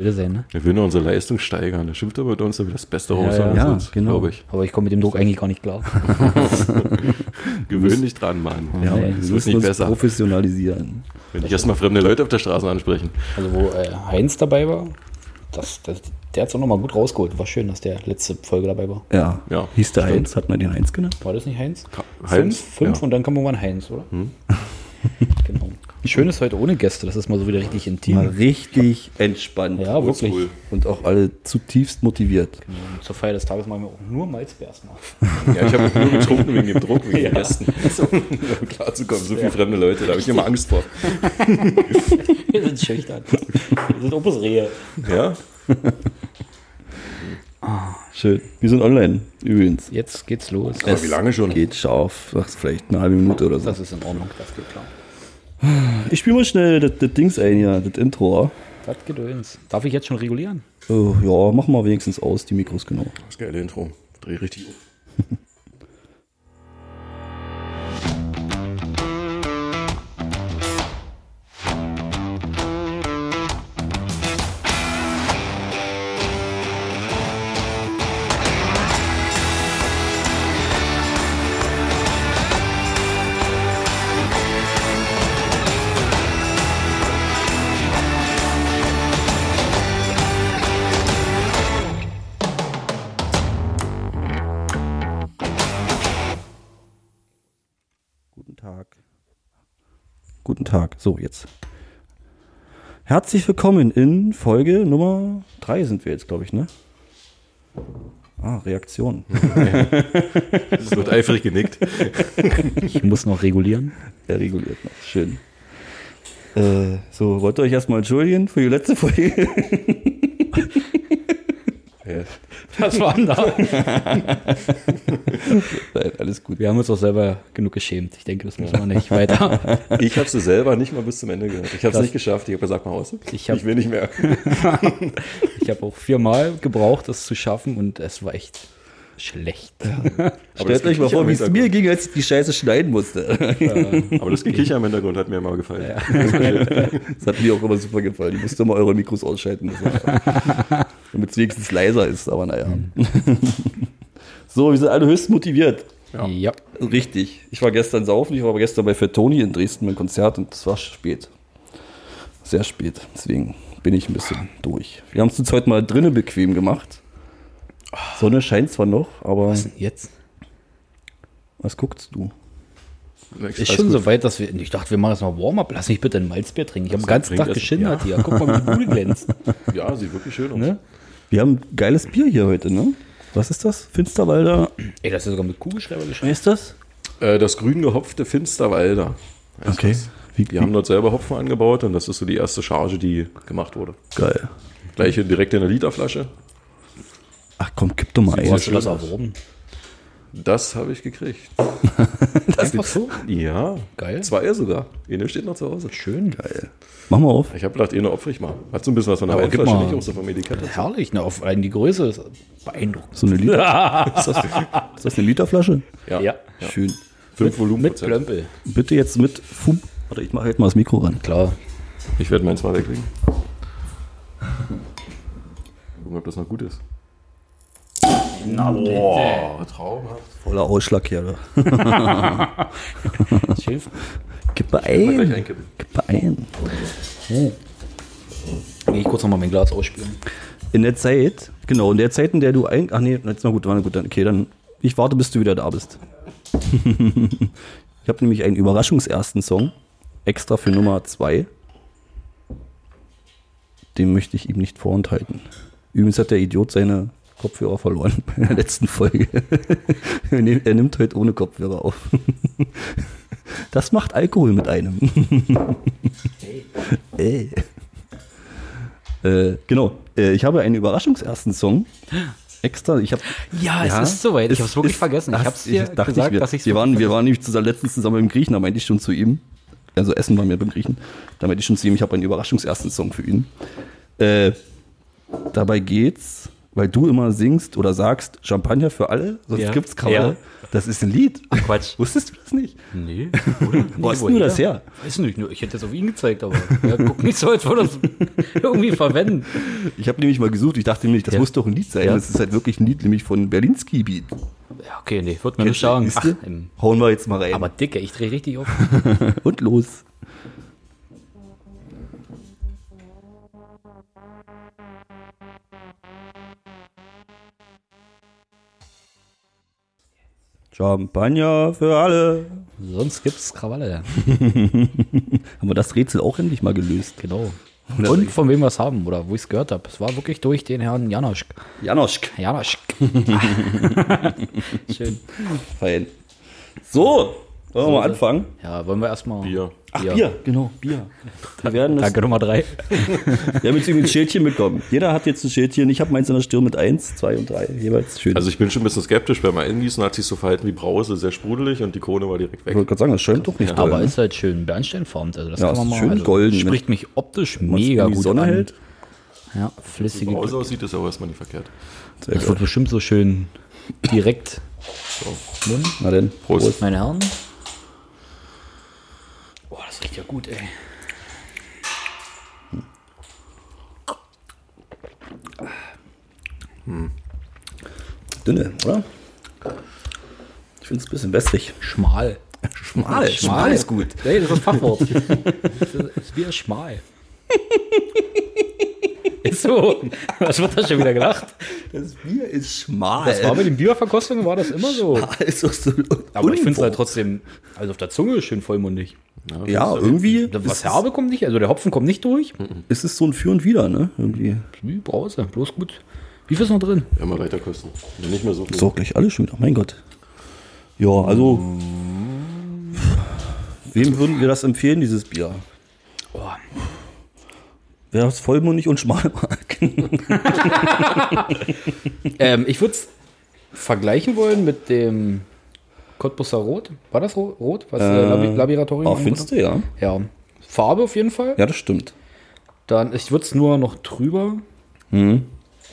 Will sein, ne? Wir will nur unsere Leistung steigern. Der schimpft aber mit uns, damit das Beste raus ja, ja, uns, genau. glaube ich. Aber ich komme mit dem Druck eigentlich gar nicht klar. Gewöhn dich dran, Mann. Ja, Nee, wir es wird müssen nicht uns besser. professionalisieren. Wenn ich erstmal fremde Leute auf der Straße ansprechen. Also wo äh, Heinz dabei war, das, das, der hat es auch nochmal gut rausgeholt. War schön, dass der letzte Folge dabei war. Ja. Ja, Hieß der stimmt. Heinz? Hat man den Heinz genannt? War das nicht Heinz? Heinz? Fünf, fünf Ja. und dann kam irgendwann Heinz, oder? genau. Schön ist heute ohne Gäste, das ist mal so wieder richtig intim. Mal richtig entspannt. Ja, wirklich. Oldschool. Und auch alle zutiefst motiviert. Und Zur Feier des Tages machen wir auch nur Malzbeers mal. Ja, ich habe nur getrunken wegen dem Druck, wegen den Gästen. So, um klar zu kommen. So viele fremde Leute, da habe ich immer Angst vor. Wir sind schüchtern. Wir sind Opusrehe. Ja? Schön. Wir sind online übrigens. Jetzt geht's los. Aber wie lange schon? Geht scharf. Ach, vielleicht eine halbe Minute oder so. Das ist in Ordnung, das geht klar. Ich spiele mal schnell das, das Dings ein hier, das Intro. Das Gedöns. Darf ich jetzt schon regulieren? Oh, ja, machen wir wenigstens aus, die Mikros genau. Das geile Intro. Dreh richtig auf. Tag. So, jetzt. Herzlich willkommen in Folge Nummer 3 sind wir jetzt, glaube ich, ne? Ah, Reaktion. Es wird eifrig genickt. Ich muss noch regulieren. Er reguliert noch. Schön. Äh, so, wollt ihr euch erstmal entschuldigen für die letzte Folge? Was war da? Nein, alles gut. Wir haben uns auch selber genug geschämt. Ich denke, das müssen wir nicht weiter. Ich habe sie selber nicht mal bis zum Ende gehört. Ich habe es nicht geschafft. Ich habe gesagt, mal aus. Ich hab- ich will nicht mehr. Ich habe auch viermal gebraucht, das zu schaffen und es war echt schlecht. Stellt euch mal vor, wie es mir ging, als ich die Scheiße schneiden musste. Aber das Gekicher im Hintergrund hat mir mal gefallen. Das hat mir auch immer super gefallen. Ich musste immer eure Mikros ausschalten. Damit es wenigstens leiser ist, aber naja. so, wir sind alle höchst motiviert. Ja. Ja. Richtig. Ich war gestern saufen, ich war aber gestern bei Fettoni in Dresden beim Konzert und es war spät. Sehr spät. Deswegen bin ich ein bisschen durch. Wir haben es uns heute mal drinnen bequem gemacht. Sonne scheint zwar noch, aber Was denn jetzt? was guckst du? Ist schon so weit, dass wir. Ich dachte, wir machen jetzt mal Warm-up. Lass mich bitte ein Malzbier trinken. Ich habe den ganzen Tag das- geschindert ja. hier. Guck mal, wie die Bude glänzt. Ja, sieht wirklich schön aus. Ne? Wir haben geiles Bier hier heute, ne? Was ist das? Finsterwalder. Ey, das ist sogar mit Kugelschreiber geschrieben. Wer ist das? Äh, das grün gehopfte Finsterwalder. heißt Okay. das. Wie, Die haben dort selber Hopfen angebaut und das ist so die erste Charge, die gemacht wurde. geil. Gleich hier direkt in der Literflasche. Ach komm, kipp doch mal ein. hast du das erworben? Das habe ich gekriegt. Einfach so? Ja. Geil. Zwei sogar. Eine steht noch zu Hause. Schön. Geil. Mach mal auf. Ich habe gedacht, eine opfer ich mal. Hat so ein bisschen was von der gib Weinflasche, nicht auch so vom Etikett. Herrlich, ne? Auf allein die Größe ist beeindruckend. So eine Liter. ist, das, ist das eine Literflasche? Ja. Ja. Schön. Fünf Volumen. Mit Plömpel. Bitte jetzt mit Fum. Warte, ich mache halt mal das Mikro ran. Klar. Ich werde meins mal weglegen. Gucken, ob das noch gut ist. Boah, traumhaft. Voller Ausschlag hier. Das hilft. Gib mal ein. einkippen. Gib mal ein. Geh ich kurz nochmal mein Glas ausspülen. In der Zeit, genau, in der Zeit, in der du ein. Ach nee, jetzt mal gut, war gut. Dann, okay, dann. Ich warte, bis du wieder da bist. ich habe nämlich einen überraschungsersten Song. Extra für Nummer zwei. Den möchte ich ihm nicht vorenthalten. Übrigens hat der Idiot seine Kopfhörer verloren bei der letzten Folge. er nimmt- heute ohne Kopfhörer auf. Das macht Alkohol mit einem. Ey. Äh, genau. Äh, ich habe einen überraschungsersten Song. Extra. Ich habe. Ja, es ist soweit. Ich hab's wirklich vergessen. Ich ach, hab's dir dachte gesagt, wir, dass ich's wir waren, wir waren nämlich zusammen, letztens zusammen im Griechen, da meinte ich schon zu ihm. Also Essen waren wir beim Griechen. Da meinte ich schon zu ihm, ich habe einen überraschungsersten Song für ihn. Äh, dabei geht's, weil du immer singst oder sagst Champagner für alle, sonst Ja. gibt's Krawalle. Das ist ein Lied. Quatsch. Wusstest du das nicht? Nee, oder? Wo hast du das her? Weiß nicht, nur ich hätte es auf ihn gezeigt, aber ja, guck nicht so, als würde das irgendwie verwenden. Ich habe nämlich mal gesucht, ich dachte nämlich, das Ja. muss doch ein Lied sein. Ja. Das ist halt wirklich ein Lied, nämlich von Berlinski Beat. Ja, okay, nee, wird mir nicht sagen. Ach, Hauen wir jetzt mal rein. aber dicke, ich drehe richtig auf. Und los. Champagner für alle. Sonst gibt's Krawalle. Haben wir das Rätsel auch endlich mal gelöst? Genau. Und von wem wir es haben oder wo ich es gehört habe. Es war wirklich durch den Herrn Janosch. Janoschk. Janosch. Schön. Fein. So, wollen wir mal anfangen? Ja, wollen wir erstmal. Bier. Ach, Bier. Bier, genau, Bier. Wir, werden das, Danke Nummer drei. wir haben jetzt irgendwie ein Schildchen bekommen. Jeder hat jetzt ein Schildchen. Ich habe meins in der Stirn mit 1, 2 und 3. Jeweils schön. Also ich bin schon ein bisschen skeptisch, beim Eingießen hat sich so verhalten wie Brause, sehr sprudelig und die Krone war direkt ich weg. wollte gerade sagen, das schäumt doch nicht doll, Aber ne? ist halt schön bernsteinfarben. Also das Ja, kann man ist mal. schön also golden, Spricht mich optisch mega in die gut Sonne an. hält. Ja, Wie flüssige. Brause aussieht, ist aber erstmal nicht verkehrt. Sehr Das gut. wird bestimmt so schön direkt. Mund. Na denn, Prost. Meine Herren. Boah, das riecht ja gut, ey. Dünne, oder? Ich finde es ein bisschen wässrig. Schmal. Schmal, Schmal. ist gut. Nee, das ist das Fachwort. Das ist- ist schmal. Ist so. Was wird da schon wieder gelacht? Das Bier ist schmal. Das war mit den Bierverkostungen, war das immer so. ist doch so Aber ich finde es halt trotzdem, also auf der Zunge schön vollmundig. Ja, irgendwie Was Herbe kommt nicht, also der Hopfen kommt nicht durch. ist es so ein Für und Wider, ne? Irgendwie. Wie Brause, bloß gut. Wie viel ist noch drin? Ja, mal weiter kosten. Ja, nicht mehr so viel. So, gleich alle schon wieder. Mein Gott. Ja, also. Wem würden wir das empfehlen, dieses Bier? Oh, Wer es vollmundig und schmal mag. ähm, ich würde es vergleichen wollen mit dem Cottbusser Rot. War das Ro- Rot? Was äh, Labi- Laboratorium? Ah, findest du, ja? Ja. Farbe auf jeden Fall. Ja, das stimmt. Dann, ich würde es nur noch trüber. Mhm.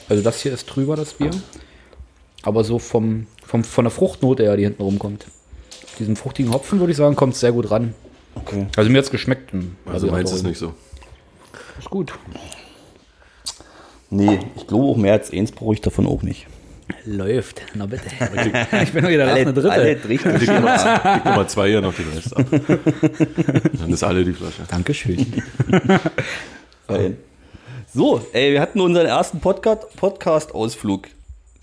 Also das hier ist trüber, das Bier. Aber so vom, vom, von der Fruchtnote her, die hinten rumkommt. Diesen fruchtigen Hopfen, würde ich sagen, kommt sehr gut ran. Okay. Also mir hat es geschmeckt. Also meins ist Laboratorium. nicht so. Ist gut. Nee, ich glaube auch mehr als eins brauche ich davon auch nicht. Läuft. Na bitte. ich bin doch wieder lachende Dritte. richtig. Gib Nummer zwei ja noch den Rest ab. Dann ist alle die Flasche. Dankeschön. Fein. So, ey, wir hatten unseren ersten Podcast- Podcast-Ausflug.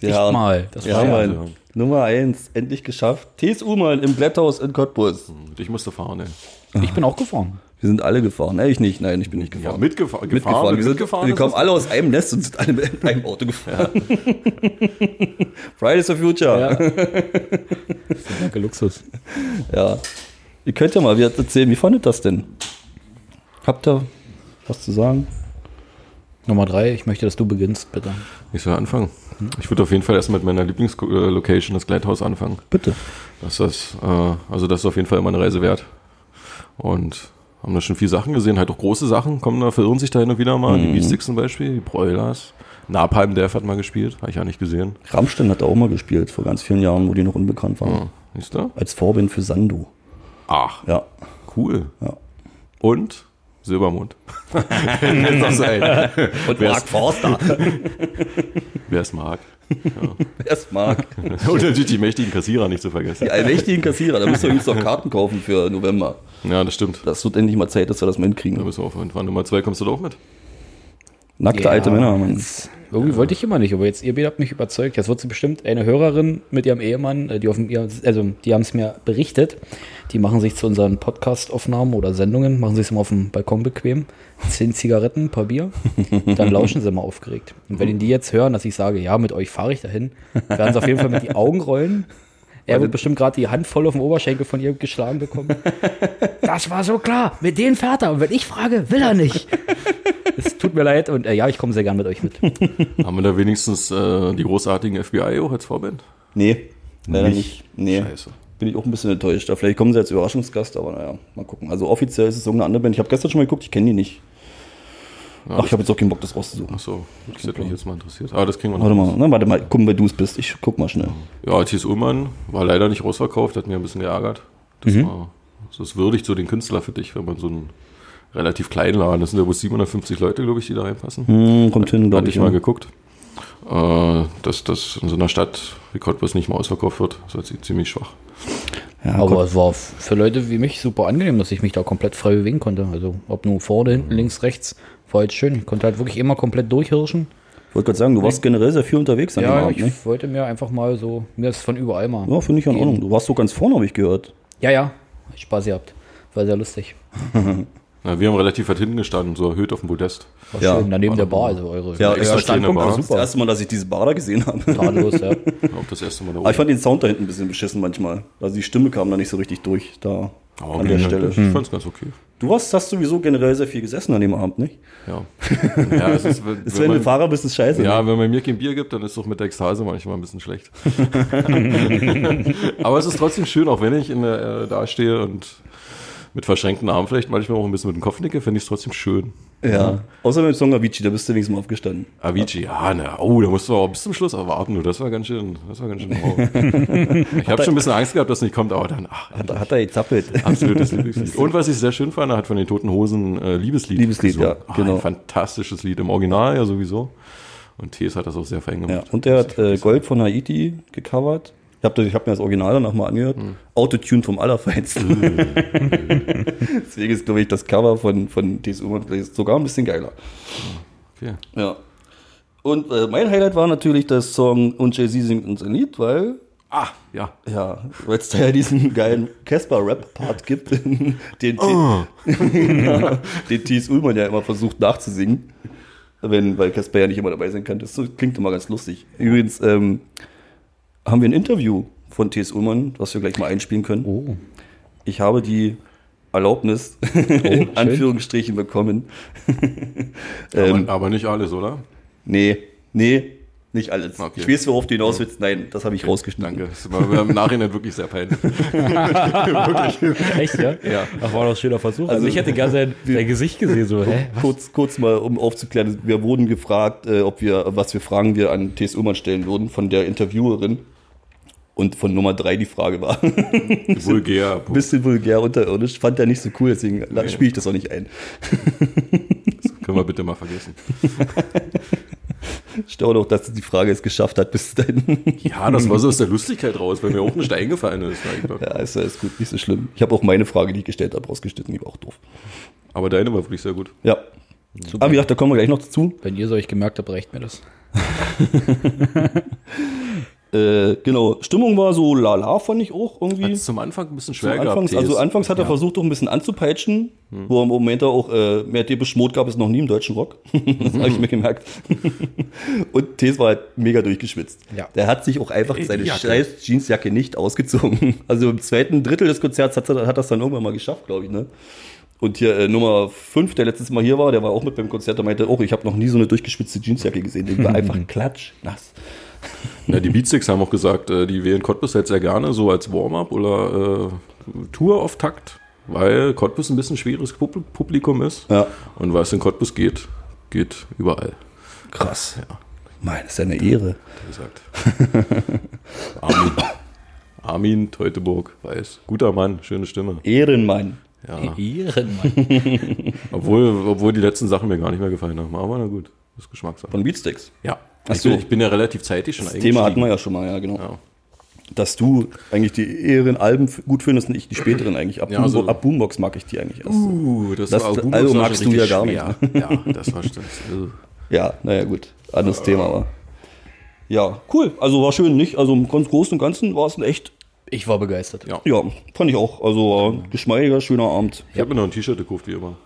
Echt mal. Das ja, war ja. Ja. Nummer eins, endlich geschafft. TSU mal im Blätthaus in Cottbus. Ich musste fahren, ey. Ich bin auch gefahren. Wir sind alle gefahren. Nee, ich nicht. Nein, ich bin nicht Ja, gefahren. mitgefahren. mitgefahren. Wir, sind, mitgefahren wir kommen das- alle aus einem Nest und sind alle mit einem Auto gefahren. Fridays for Future. Ja. Ja. Danke, Luxus. Ihr könnt ja mal wieder erzählen, wie fandet das denn? Habt ihr was zu sagen? Nummer drei, ich möchte, dass du beginnst, bitte. Ich soll anfangen. Ich würde auf jeden Fall erst mit meiner Lieblingslocation, das Gleithaus, anfangen. Bitte. Das ist, äh, also das ist auf jeden Fall immer eine Reise wert. Und haben da schon viele Sachen gesehen, halt auch große Sachen, kommen da, verirren sich da hin und wieder mal. Die Beatsticks zum Beispiel, die Broilers. Napalm Death hat mal gespielt, habe ich ja nicht gesehen. Rammstein hat da auch mal gespielt, vor ganz vielen Jahren, wo die noch unbekannt waren. Ja, siehst du? Als Vorband für Sando. Ach, Ja. cool. Ja. Und Silbermond. Und Mark Forster. Wer es mag. Wer es mag. Und natürlich die mächtigen Kassierer nicht zu vergessen. Die allmächtigen Kassierer, da müssen wir übrigens noch Karten kaufen für November. Ja, das stimmt. Das wird endlich mal Zeit, dass wir das mal Da hinkriegen. müssen wir aufhören. Nummer zwei kommst du doch mit. Nackte Ja. alte Männer, Mann. Irgendwie wollte ich immer nicht, aber jetzt ihr beide habt mich überzeugt. Jetzt wird sie bestimmt eine Hörerin mit ihrem Ehemann, äh, die auf dem, also die haben es mir berichtet. Die machen sich zu unseren Podcast-Aufnahmen oder Sendungen, machen sich immer auf dem Balkon bequem. Zehn Zigaretten, ein paar Bier. Dann lauschen sie immer aufgeregt. Und wenn die jetzt hören, dass ich sage, ja, mit euch fahre ich dahin, werden sie auf jeden Fall mit die Augen rollen. Er wird bestimmt gerade die Hand voll auf den Oberschenkel von ihr geschlagen bekommen. Das war so klar. Mit denen fährt er. Und wenn ich frage, will er nicht. Es tut mir leid und äh, ja, ich komme sehr gern mit euch mit. Haben wir da wenigstens äh, die großartigen FBI auch als Vorband? Nee, leider Nicht? nicht. Nee. Scheiße. Bin ich auch ein bisschen enttäuscht. Da Vielleicht kommen sie als Überraschungsgast, aber naja, mal gucken. Also offiziell ist es irgendeine andere Band. Ich habe gestern schon mal geguckt, ich kenne die nicht. Ach, ich habe jetzt auch keinen Bock, das rauszusuchen. Achso, das hätte mich jetzt mal interessiert. Aber das kriegen wir noch. Warte mal, na, warte mal, gucken, wer du es bist. Ich guck mal schnell. Ja, Thies Ullmann war leider nicht ausverkauft, hat mir ein bisschen geärgert. Das Mhm. war, das ist würdigt so den Künstler für dich, wenn man so einen relativ kleinen Laden, das sind ja wohl 750 Leute, glaube ich, die da reinpassen. Hm, kommt hin, glaube Hatte ich. ich mal Ja. geguckt, äh, dass das in so einer Stadt wie Cottbus nicht mal ausverkauft wird. Das ist ziemlich schwach. Ja, Aber kommt- es war für Leute wie mich super angenehm, dass ich mich da komplett frei bewegen konnte. Also ob nur vorne, hinten, links, rechts, war jetzt schön. Ich konnte halt wirklich immer komplett durchhirschen. ich wollte gerade sagen, du warst generell sehr viel unterwegs an dem Ja, Abend, ich ne? wollte mir einfach mal so, mir ist von überall mal. Ja, finde ich in. Ordnung. Du warst so ganz vorne, habe ich gehört. Ja, ja, Hat Spaß gehabt. War sehr lustig. Na, wir haben relativ weit hinten gestanden, so erhöht auf dem Podest. War Ja. schön. Daneben der Bar, also eure Ja, extra extra Stand Stand kommt, Das ja, ist das erste Mal, dass ich diese Bar da gesehen habe. tadellos, ja. Auch das erste Mal da Aber ich oben. fand den Sound da hinten ein bisschen beschissen manchmal. Also die Stimme kam da nicht so richtig durch, da Aber an der Stelle. Ich fand es ganz okay. Du hast, hast sowieso generell sehr viel gesessen an dem Abend, nicht? Ja. ja, es ist, wenn, Ist, wenn wenn du man, Fahrer bist, ist scheiße. ja, ne? wenn man mir kein Bier gibt, dann ist auch mit der Ekstase manchmal ein bisschen schlecht. Aber es ist trotzdem schön, auch wenn ich in der, äh, da stehe und mit verschränkten Armen vielleicht manchmal auch ein bisschen mit dem Kopf nicke, finde ich es trotzdem schön. ja. Außer mit dem Song Avicii, da bist du wenigstens mal aufgestanden. Avicii, ja, na, oh, da musst du auch bis zum Schluss erwarten, du, das war ganz schön, das war ganz schön wow. Ich habe schon ein bisschen Angst gehabt, dass es nicht kommt, aber dann, ach, Hat, hat er gezappelt. absolutes Lieblingslied. Und was ich sehr schön fand, er hat von den Toten Hosen äh, Liebeslied Liebeslied, gesungen. ja, genau. Ein fantastisches Lied, im Original ja sowieso. Und Tees hat das auch sehr fein Ja. gemacht. Und er hat äh, Gold von Haiti gecovert. Ich habe hab mir das Original danach mal angehört. Hm. Autotune vom Allerfeinsten. Deswegen ist, glaube ich, das Cover von, von DSU sogar ein bisschen geiler. Okay. Ja. Und äh, mein Highlight war natürlich das Song Und Jay-Z singt uns ein Lied, weil, Ah, ja. ja, weil es da ja diesen geilen Casper-Rap-Part gibt, den, Oh. den T.S. Ullmann ja immer versucht nachzusingen. Wenn, weil Casper ja nicht immer dabei sein kann. Das klingt immer ganz lustig. Übrigens ähm, haben wir ein Interview von T.S. Ullmann, was wir gleich mal einspielen können. Oh. Ich habe die Erlaubnis, Oh, in Anführungsstrichen, bekommen. Ähm, aber, aber nicht alles, oder? Nee, nee, nicht alles. Okay. Ich weiß, worauf du hinaus willst. Nein, das habe ich rausgeschnitten. Danke. Das war im Nachhinein wirklich sehr peinlich. Echt, ja? Ja. Ach, war doch ein schöner Versuch. Also, Also- ich hätte gerne sein, sein Gesicht gesehen, so, hä? Kurz, kurz mal, um aufzuklären, wir wurden gefragt, äh, ob wir, was für Fragen wir an T.S. Ullmann stellen würden von der Interviewerin. Und von Nummer drei die Frage war, ein Vulgär. bisschen vulgär unterirdisch, fand er nicht so cool, deswegen spiele ich das auch nicht ein. Können wir bitte mal vergessen. Staune auch, dass die Frage es geschafft hat bis dahin. Ja, das war so aus der Lustigkeit raus, weil mir auch nicht eingefallen ist. eigentlich. ja, ist, ist gut, nicht so schlimm. Ich habe auch meine Frage, die ich gestellt habe, rausgeschnitten, die war auch doof. Aber deine war wirklich sehr gut. Ja. Aber wie gesagt, da kommen wir gleich noch dazu. Wenn ihr es euch gemerkt habt, reicht mir das. Äh, genau, Stimmung war so lala, fand ich auch irgendwie. Hat es zum Anfang ein bisschen schwer gehabt. Anfangs, also anfangs hat er versucht, auch ein bisschen anzupeitschen, wo er im Moment auch äh, mehr Mode gab es noch nie im deutschen Rock. das habe ich mir gemerkt. Und Tees war halt mega durchgeschwitzt. Ja. Der hat sich auch einfach seine Jacke. scheiß Jeansjacke nicht ausgezogen. Also im zweiten Drittel des Konzerts hat er hat das dann irgendwann mal geschafft, glaube ich. Ne? Und hier äh, Nummer 5, der letztes Mal hier war, der war auch mit beim Konzert, der meinte, oh, ich habe noch nie so eine durchgeschwitzte Jeansjacke gesehen. Die war einfach klatsch, Ja, die Beatsticks haben auch gesagt, äh, die wählen Cottbus halt sehr gerne so als Warm-up oder äh, Tour-Auftakt, weil Cottbus ein bisschen schweres Pub- Publikum ist. Ja. Und was in Cottbus geht, geht überall. Krass. Ja. Mann, das ist ja eine Ehre. Wie gesagt. Armin. Armin Teutoburg, weiß. Guter Mann, schöne Stimme. Ehrenmann. Ja. Ehrenmann. Obwohl, obwohl die letzten Sachen mir gar nicht mehr gefallen haben. Aber na gut, das ist Geschmackssache. Von Beatsticks. Ja. Ach Ich, so. bin, ich bin ja relativ zeitig schon Das Thema hatten wir ja schon mal, ja, genau. Ja. Dass du eigentlich die eheren Alben gut findest und ich die späteren eigentlich. Ab, Ja, also- ab Boombox mag ich die eigentlich erst. Uh, das, Das war Boombox war magst du ja gar nicht, schwer. Ja, das war stimmt. Ja, naja, gut. Anderes Thema, aber. Ja, cool. Also war schön, nicht? Also im ganz Großen und Ganzen war es ein echt, Ich war begeistert. Ja. ja, fand ich auch. Also ein geschmeidiger, schöner Abend. Ich habe mir noch ein T-Shirt gekauft, wie immer.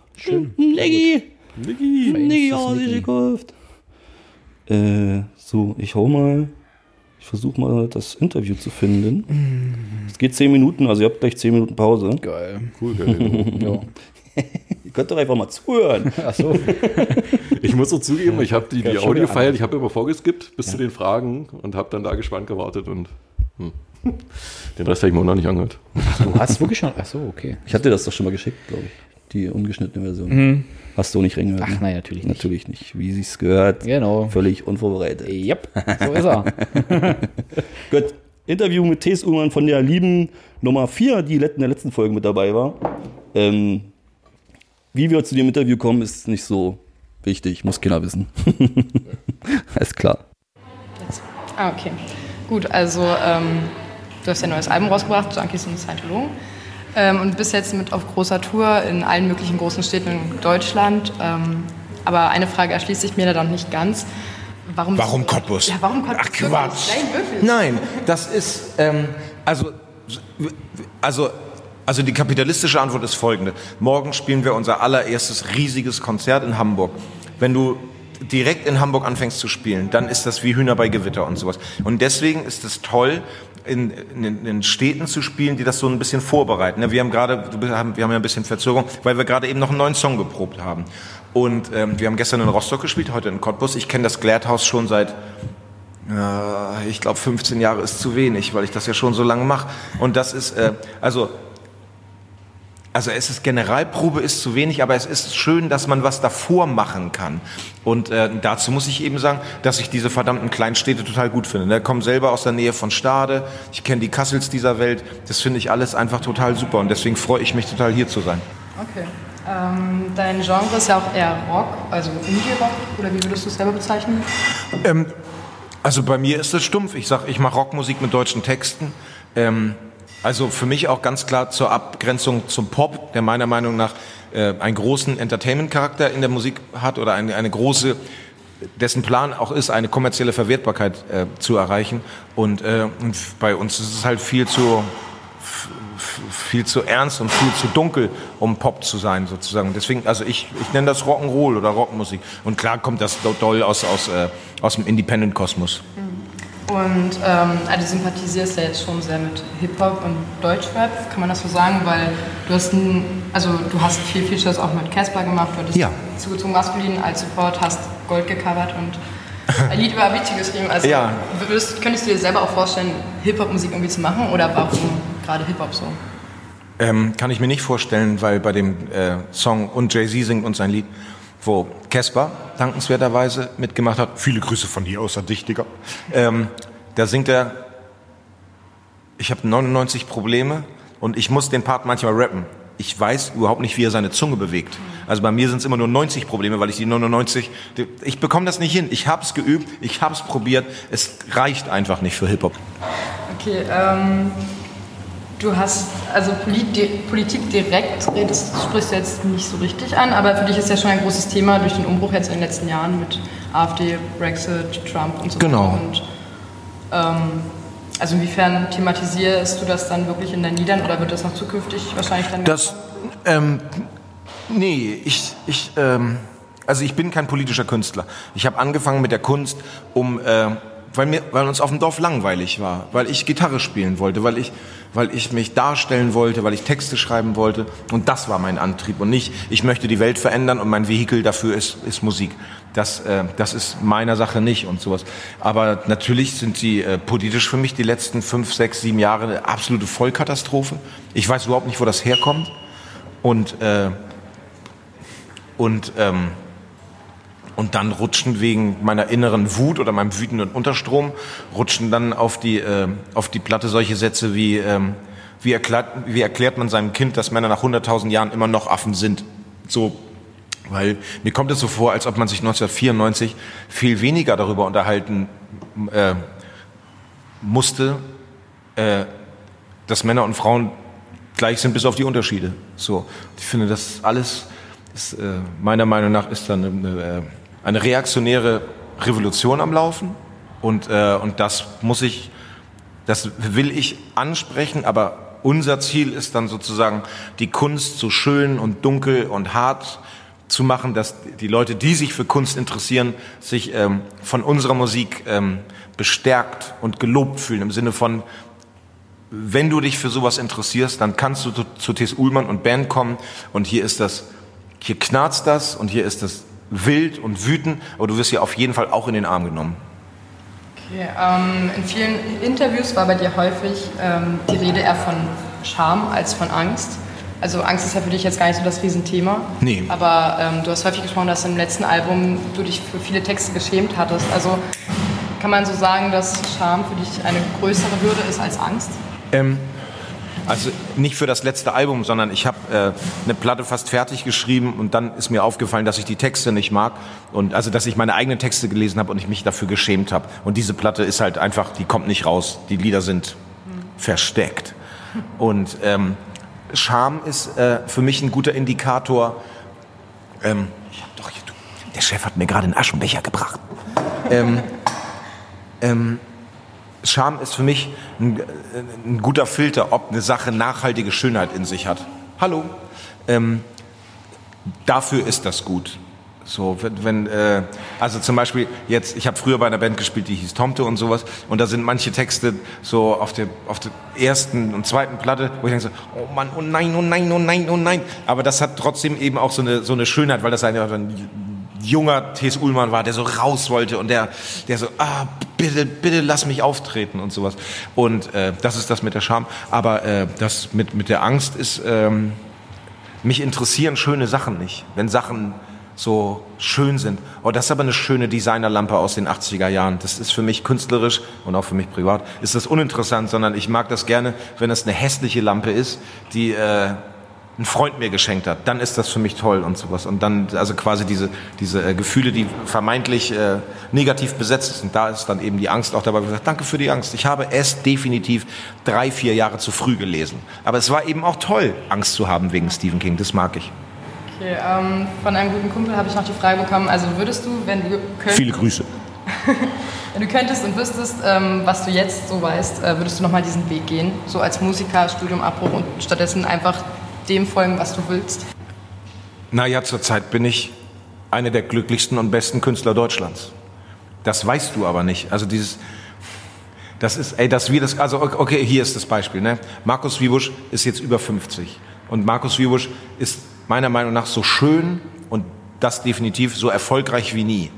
Niggi! Niggi. Niggi, Feines oh, Niggi. gekauft. Äh, so, ich hau mal. Ich versuche mal das Interview zu finden. Es geht zehn Minuten, also ihr habt gleich zehn Minuten Pause. Geil. Cool, geil. Ja. Ihr könnt doch einfach mal zuhören. Ach so. Ich muss so zugeben, ich habe die, die schön Audio-File, ich habe immer vorgeskippt bis zu den Fragen und habe dann da gespannt gewartet und hm. den Rest habe ich mir auch noch nicht angehört. Du hast wirklich schon. Ach so, okay. Ich hatte das doch schon mal geschickt, glaube ich. Die ungeschnittene Version. Hast du nicht reingehört? Ach ne? nein, natürlich nicht. Natürlich nicht. Wie sie es gehört. Genau. Völlig unvorbereitet. Yep, so ist er. Gut. Interview mit T.S. Ullmann von der lieben Nummer 4, die in der letzten Folge mit dabei war. Ähm, wie wir zu dem Interview kommen, ist nicht so wichtig. Muss keiner wissen. Alles klar. Jetzt. Ah, okay. Gut, also ähm, du hast ja ein neues Album rausgebracht, Junkies und Scientologen. Ähm, und bist jetzt mit auf großer Tour in allen möglichen großen Städten in Deutschland. Ähm, aber eine Frage erschließt sich mir da noch nicht ganz. Warum, Warum Cottbus? Ja, warum Cottbus? Ach, Quatsch. Nein. Nein, das ist, ähm, also, also, also die kapitalistische Antwort ist folgende. Morgen spielen wir unser allererstes riesiges Konzert in Hamburg. Wenn du direkt in Hamburg anfängst zu spielen, dann ist das wie Hühner bei Gewitter und sowas. Und deswegen ist es toll, in, in, in Städten zu spielen, die das so ein bisschen vorbereiten. Ne, Wir haben gerade, wir haben ja ein bisschen Verzögerung, weil wir gerade eben noch einen neuen Song geprobt haben. Und ähm, wir haben gestern in Rostock gespielt, heute in Cottbus. Ich kenne das Glätthaus schon seit äh, ich glaube 15 Jahre ist zu wenig, weil ich das ja schon so lange mache. Und das ist, äh, also, also es ist Generalprobe ist zu wenig, aber es ist schön, dass man was davor machen kann. Und äh, dazu muss ich eben sagen, dass ich diese verdammten Kleinstädte total gut finde. Ich komme selber aus der Nähe von Stade, ich kenne die Kassels dieser Welt. Das finde ich alles einfach total super und deswegen freue ich mich total hier zu sein. Okay. Ähm, dein Genre ist ja auch eher Rock, also Indie-Rock, oder wie würdest du es selber bezeichnen? Ähm, also bei mir ist es stumpf. Ich sag, ich mache Rockmusik mit deutschen Texten. Ähm, also für mich auch ganz klar zur Abgrenzung zum Pop, der meiner Meinung nach äh, einen großen Entertainment-Charakter in der Musik hat oder eine, eine große, dessen Plan auch ist, eine kommerzielle Verwertbarkeit äh, zu erreichen. Und, äh, und bei uns ist es halt viel zu viel zu ernst und viel zu dunkel, um Pop zu sein sozusagen. Deswegen, also ich, ich nenne das Rock'n'Roll oder Rockmusik. Und klar kommt das do- doll aus, aus, äh, aus dem Independent-Kosmos. Und ähm, also du sympathisierst ja jetzt schon sehr mit Hip-Hop und Deutschrap, kann man das so sagen? Weil du hast, also du hast viel Features auch mit Casper gemacht, du hattest Ja. zugezogen maskulin als Support, hast Gold gecovert und ein Lied über Avicii geschrieben. Also Ja. würdest, könntest du dir selber auch vorstellen, Hip-Hop-Musik irgendwie zu machen oder warum gerade Hip-Hop so? Ähm, kann ich mir nicht vorstellen, weil bei dem äh, Song und Jay-Z singt uns ein Lied, wo Casper dankenswerterweise mitgemacht hat. Viele Grüße von dir außer dich, Digga. Ähm, da singt er, ich habe 99 Probleme und ich muss den Part manchmal rappen. Ich weiß überhaupt nicht, wie er seine Zunge bewegt. Also bei mir sind es immer nur 90 Probleme, weil ich die 99, die- ich bekomme das nicht hin. Ich habe es geübt, ich habe es probiert. Es reicht einfach nicht für Hip-Hop. Okay, ähm, du hast, also Politik direkt redest, sprichst du jetzt nicht so richtig an, aber für dich ist ja schon ein großes Thema durch den Umbruch jetzt in den letzten Jahren mit AfD, Brexit, Trump und so Genau. weiter. Und, ähm, also inwiefern thematisierst du das dann wirklich in deinen Liedern oder wird das noch zukünftig wahrscheinlich dann Das, ähm, nee, ich, ich, ähm, also ich bin kein politischer Künstler. Ich habe angefangen mit der Kunst, um, äh, weil mir, weil uns auf dem Dorf langweilig war, weil ich Gitarre spielen wollte, weil ich, weil ich mich darstellen wollte, weil ich Texte schreiben wollte und das war mein Antrieb und nicht, ich möchte die Welt verändern und mein Vehikel dafür ist, ist Musik. Das, äh, das ist meiner Sache nicht und sowas. Aber natürlich sind die äh, politisch für mich die letzten fünf, sechs, sieben Jahre eine absolute Vollkatastrophe. Ich weiß überhaupt nicht, wo das herkommt. Und, äh, und, ähm, und dann rutschen wegen meiner inneren Wut oder meinem wütenden Unterstrom, rutschen dann auf die, äh, auf die Platte solche Sätze wie, ähm, wie, erklärt, wie erklärt man seinem Kind, dass Männer nach 100.000 Jahren immer noch Affen sind? So, weil mir kommt es so vor, als ob man sich 1994 viel weniger darüber unterhalten äh, musste, äh, dass Männer und Frauen gleich sind, bis auf die Unterschiede. So, ich finde, das alles, ist, äh, meiner Meinung nach, ist dann eine, äh, eine reaktionäre Revolution am Laufen und, äh, und das muss ich, das will ich ansprechen, aber unser Ziel ist dann sozusagen, die Kunst so schön und dunkel und hart zu machen, dass die Leute, die sich für Kunst interessieren, sich ähm, von unserer Musik ähm, bestärkt und gelobt fühlen. Im Sinne von, wenn du dich für sowas interessierst, dann kannst du zu, zu T.S. Ullmann und Band kommen und hier ist das, hier knarzt das und hier ist das wild und wütend, aber du wirst hier auf jeden Fall auch in den Arm genommen. Okay, ähm, in vielen Interviews war bei dir häufig ähm, die Rede eher von Scham als von Angst. Also Angst ist ja für dich jetzt gar nicht so das Riesenthema. Nee. Aber ähm, du hast häufig gesprochen, dass im letzten Album du dich für viele Texte geschämt hattest. Also kann man so sagen, dass Scham für dich eine größere Hürde ist als Angst? Ähm, also nicht für das letzte Album, sondern ich habe äh, eine Platte fast fertig geschrieben und dann ist mir aufgefallen, dass ich die Texte nicht mag und also dass ich meine eigenen Texte gelesen habe und ich mich dafür geschämt habe. Und diese Platte ist halt einfach, die kommt nicht raus. Die Lieder sind versteckt. Und ähm, Scham ist äh, für mich ein guter Indikator. Ähm, ich hab doch hier, du, der Chef hat mir gerade einen Aschenbecher gebracht. Ähm, ähm, Scham ist für mich ein, ein, guter Filter, ob eine Sache nachhaltige Schönheit in sich hat. Hallo. Ähm, dafür ist das gut. So, wenn, wenn äh, also zum Beispiel jetzt, ich habe früher bei einer Band gespielt, die hieß Tomte und sowas, und da sind manche Texte so auf der, auf der ersten und zweiten Platte, wo ich denke so, oh Mann, oh nein, oh nein, oh nein, oh nein. Aber das hat trotzdem eben auch so eine, so eine Schönheit, weil das ein, ein junger T.S. Ullmann war, der so raus wollte und der, der so, ah, bitte, bitte lass mich auftreten und sowas. Und äh, das ist das mit der Scham. Aber äh, das mit, mit der Angst ist, ähm, mich interessieren schöne Sachen nicht. Wenn Sachen so schön sind. Oh, das ist aber eine schöne Designerlampe aus den 80er Jahren. Das ist für mich künstlerisch und auch für mich privat ist das uninteressant, sondern ich mag das gerne, wenn es eine hässliche Lampe ist, die äh, ein Freund mir geschenkt hat. Dann ist das für mich toll und sowas. Und dann also quasi diese diese äh, Gefühle, die vermeintlich äh, negativ besetzt sind. Da ist dann eben die Angst auch dabei. Gesagt, danke für die Angst. Ich habe es definitiv drei vier Jahre zu früh gelesen. Aber es war eben auch toll, Angst zu haben wegen Stephen King. Das mag ich. Okay, ähm, von einem guten Kumpel habe ich noch die Frage bekommen, also würdest du, wenn du könntest... Viele Grüße. wenn du könntest und wüsstest, ähm, was du jetzt so weißt, äh, würdest du nochmal diesen Weg gehen? So als Musiker, Studiumabbruch und stattdessen einfach dem folgen, was du willst? Naja, zurzeit bin ich einer der glücklichsten und besten Künstler Deutschlands. Das weißt du aber nicht. Also dieses... Das ist, ey, dass wir das, also okay, hier ist das Beispiel, ne? Markus Wiebusch ist jetzt über 50 und Markus Wiebusch ist meiner Meinung nach so schön und das definitiv so erfolgreich wie nie.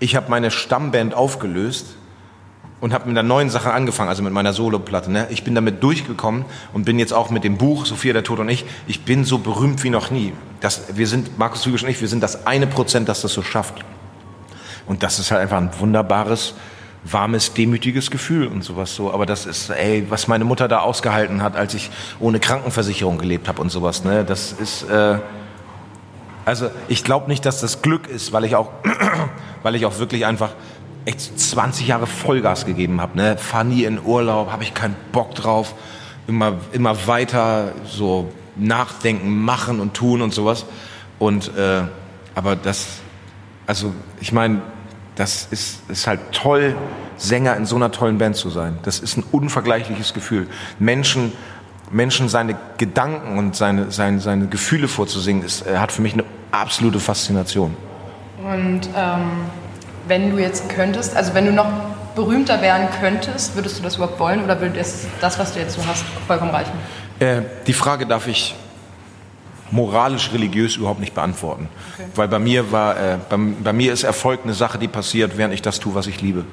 Ich habe meine Stammband aufgelöst und habe mit einer neuen Sache angefangen, also mit meiner Soloplatte. Ne? Ich bin damit durchgekommen und bin jetzt auch mit dem Buch Sophia der Tod und ich. Ich bin so berühmt wie noch nie. Das, wir sind Markus Zügisch und ich, wir sind das eine Prozent, das das so schafft. Und das ist halt einfach ein wunderbares, warmes, demütiges Gefühl und sowas so. Aber das ist, ey, was meine Mutter da ausgehalten hat, als ich ohne Krankenversicherung gelebt habe und sowas. Ne, das ist, äh, also ich glaube nicht, dass das Glück ist, weil ich auch, weil ich auch wirklich einfach echt 20 Jahre Vollgas gegeben habe. Ne, fahr nie in Urlaub, habe ich keinen Bock drauf. Immer, immer weiter so nachdenken, machen und tun und sowas. Und äh, aber das, also ich meine das ist, ist halt toll, Sänger in so einer tollen Band zu sein. Das ist ein unvergleichliches Gefühl. Menschen, Menschen seine Gedanken und seine, seine, seine Gefühle vorzusingen, ist, äh, hat für mich eine absolute Faszination. Und ähm, wenn du jetzt könntest, also wenn du noch berühmter werden könntest, würdest du das überhaupt wollen oder würde das, das was du jetzt so hast, vollkommen reichen? Äh, die Frage darf ich moralisch-religiös überhaupt nicht beantworten. Okay. Weil bei mir war, äh, bei, bei, mir ist Erfolg eine Sache, die passiert, während ich das tue, was ich liebe.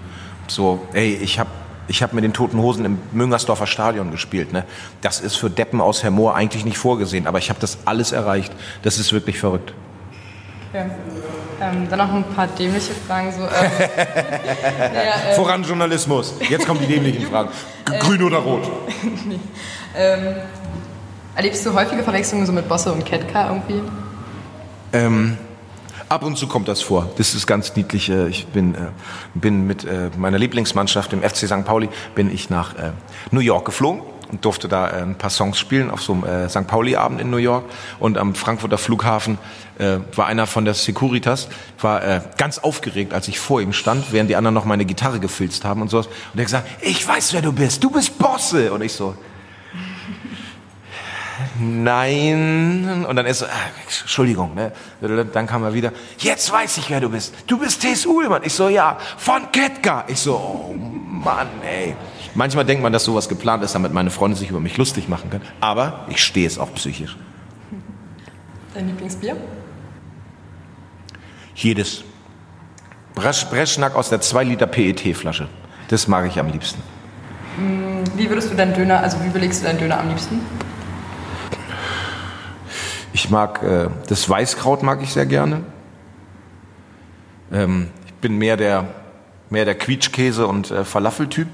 So, ey, ich habe ich hab mit den Toten Hosen im Müngersdorfer Stadion gespielt. Ne? Das ist für Deppen aus Hermoor eigentlich nicht vorgesehen, aber ich habe das alles erreicht. Das ist wirklich verrückt. Okay. Ähm, dann noch ein paar dämliche Fragen. So, ähm, naja, ähm, Voran Journalismus. Jetzt kommen die dämlichen Fragen. Grün oder rot? nee. Ähm, Erlebst du häufige Verwechslungen so mit Bosse und Ketka irgendwie? Ähm, ab und zu kommt das vor. Das ist ganz niedlich. Äh, ich bin, äh, bin mit äh, meiner Lieblingsmannschaft, dem FC St. Pauli, bin ich nach New York geflogen und durfte da ein paar Songs spielen auf so einem St. Pauli-Abend in New York. Und am Frankfurter Flughafen war einer von der Securitas, war ganz aufgeregt, als ich vor ihm stand, während die anderen noch meine Gitarre gefilzt haben und sowas. Und er gesagt, ich weiß, wer du bist. Du bist Bosse. Und ich so, nein. Und dann ist so, ah, Entschuldigung, ne? Dann kam er wieder, jetzt weiß ich, wer du bist. Du bist T.S. Uhlmann. Ich so, ja, von Ketka. Ich so, oh Mann, ey. Manchmal denkt man, dass sowas geplant ist, damit meine Freunde sich über mich lustig machen können. Aber ich stehe es auch psychisch. Dein Lieblingsbier? Jedes. Breschnack aus der 2 Liter PET-Flasche. Das mag ich am liebsten. Wie würdest du deinen Döner, also wie belegst du deinen Döner am liebsten? Ich mag äh, das Weißkraut mag ich sehr gerne. Ähm, ich bin mehr der mehr der Quietschkäse und äh, Falafeltyp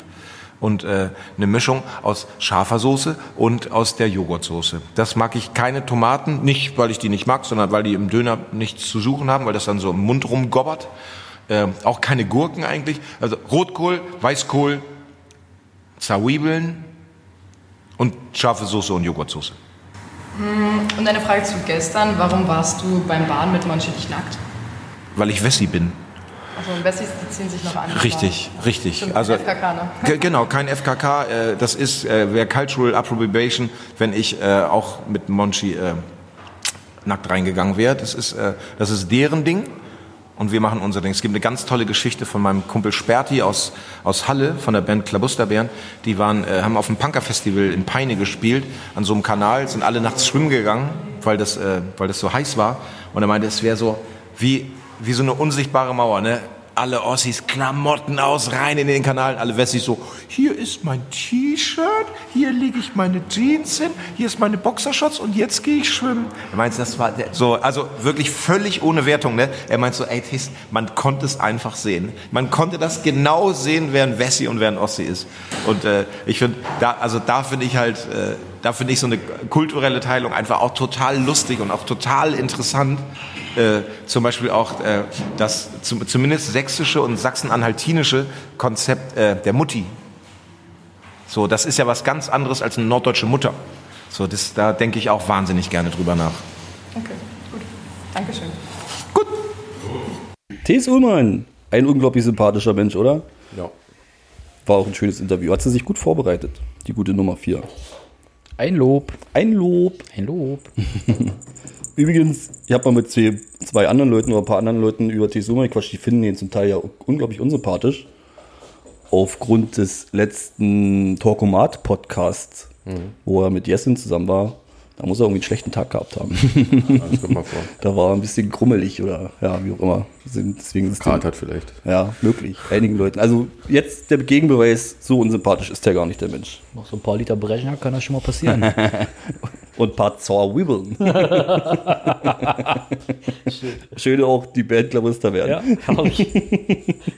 und äh, eine Mischung aus scharfer Soße und aus der Joghurtsoße. Das mag ich keine Tomaten, nicht weil ich die nicht mag, sondern weil die im Döner nichts zu suchen haben, weil das dann so im Mund rumgobbert. Äh, auch keine Gurken eigentlich. Also Rotkohl, Weißkohl, Zwiebeln und scharfe Soße und Joghurtsoße. Und eine Frage zu gestern. Warum warst du beim Baden mit Monchi nicht nackt? Weil ich Wessi bin. Also und Wessis, die ziehen sich noch an. Richtig, richtig. Stimmt, Also FKK, ne? Ge- Genau, kein FKK. Äh, das ist äh, wäre Cultural Appropriation, wenn ich äh, auch mit Monchi äh, nackt reingegangen wäre. Das ist, äh, das ist deren Ding. Und wir machen unser Ding. Es gibt eine ganz tolle Geschichte von meinem Kumpel Sperti aus, aus Halle, von der Band Klabusterbären. Die waren, äh, haben auf dem Punker-Festival in Peine gespielt, an so einem Kanal, sind alle nachts schwimmen gegangen, weil das, äh, weil das so heiß war. Und er meinte, es wäre so wie, wie so eine unsichtbare Mauer, ne? Alle Ossis, Klamotten aus, rein in den Kanal. Alle Wessis so, hier ist mein T-Shirt, hier lege ich meine Jeans hin, hier ist meine Boxershorts und jetzt gehe ich schwimmen. Er meint, das war der, so, also wirklich völlig ohne Wertung. Ne? Er meint so, ey, Tis, man konnte es einfach sehen. Man konnte das genau sehen, wer ein Wessi und wer ein Ossi ist. Und äh, ich finde, da, also da finde ich halt, äh, da finde ich so eine kulturelle Teilung einfach auch total lustig und auch total interessant. Äh, zum Beispiel auch äh, das zum, zumindest sächsische und sachsen-anhaltinische Konzept äh, der Mutti. So, das ist ja was ganz anderes als eine norddeutsche Mutter. So, das, da denke ich auch wahnsinnig gerne drüber nach. Okay, gut. Dankeschön. T.S. Ullmann, ein unglaublich sympathischer Mensch, oder? Ja. War auch ein schönes Interview. Hat sie sich gut vorbereitet, die gute Nummer 4. Ein Lob, Ein Lob. ein Lob. Übrigens, ich habe mal mit zwei, zwei anderen Leuten oder ein paar anderen Leuten über. Ullmann gequatscht, die finden ihn zum Teil ja unglaublich unsympathisch. Aufgrund des letzten Talkomat-Podcasts, wo er mit Jessin zusammen war. Da muss er irgendwie einen schlechten Tag gehabt haben. Das kommt mal vor. da war er ein bisschen krummelig oder ja, wie auch immer. Deswegen ist hat vielleicht. Ja, möglich. Einigen Leuten. Also jetzt der Gegenbeweis, so unsympathisch ist der gar nicht der Mensch. Noch so ein paar Liter Brechner kann das schon mal passieren. Und ein paar Zauerwibbeln. Schön auch die Band Klabuster werden. ja, herrlich.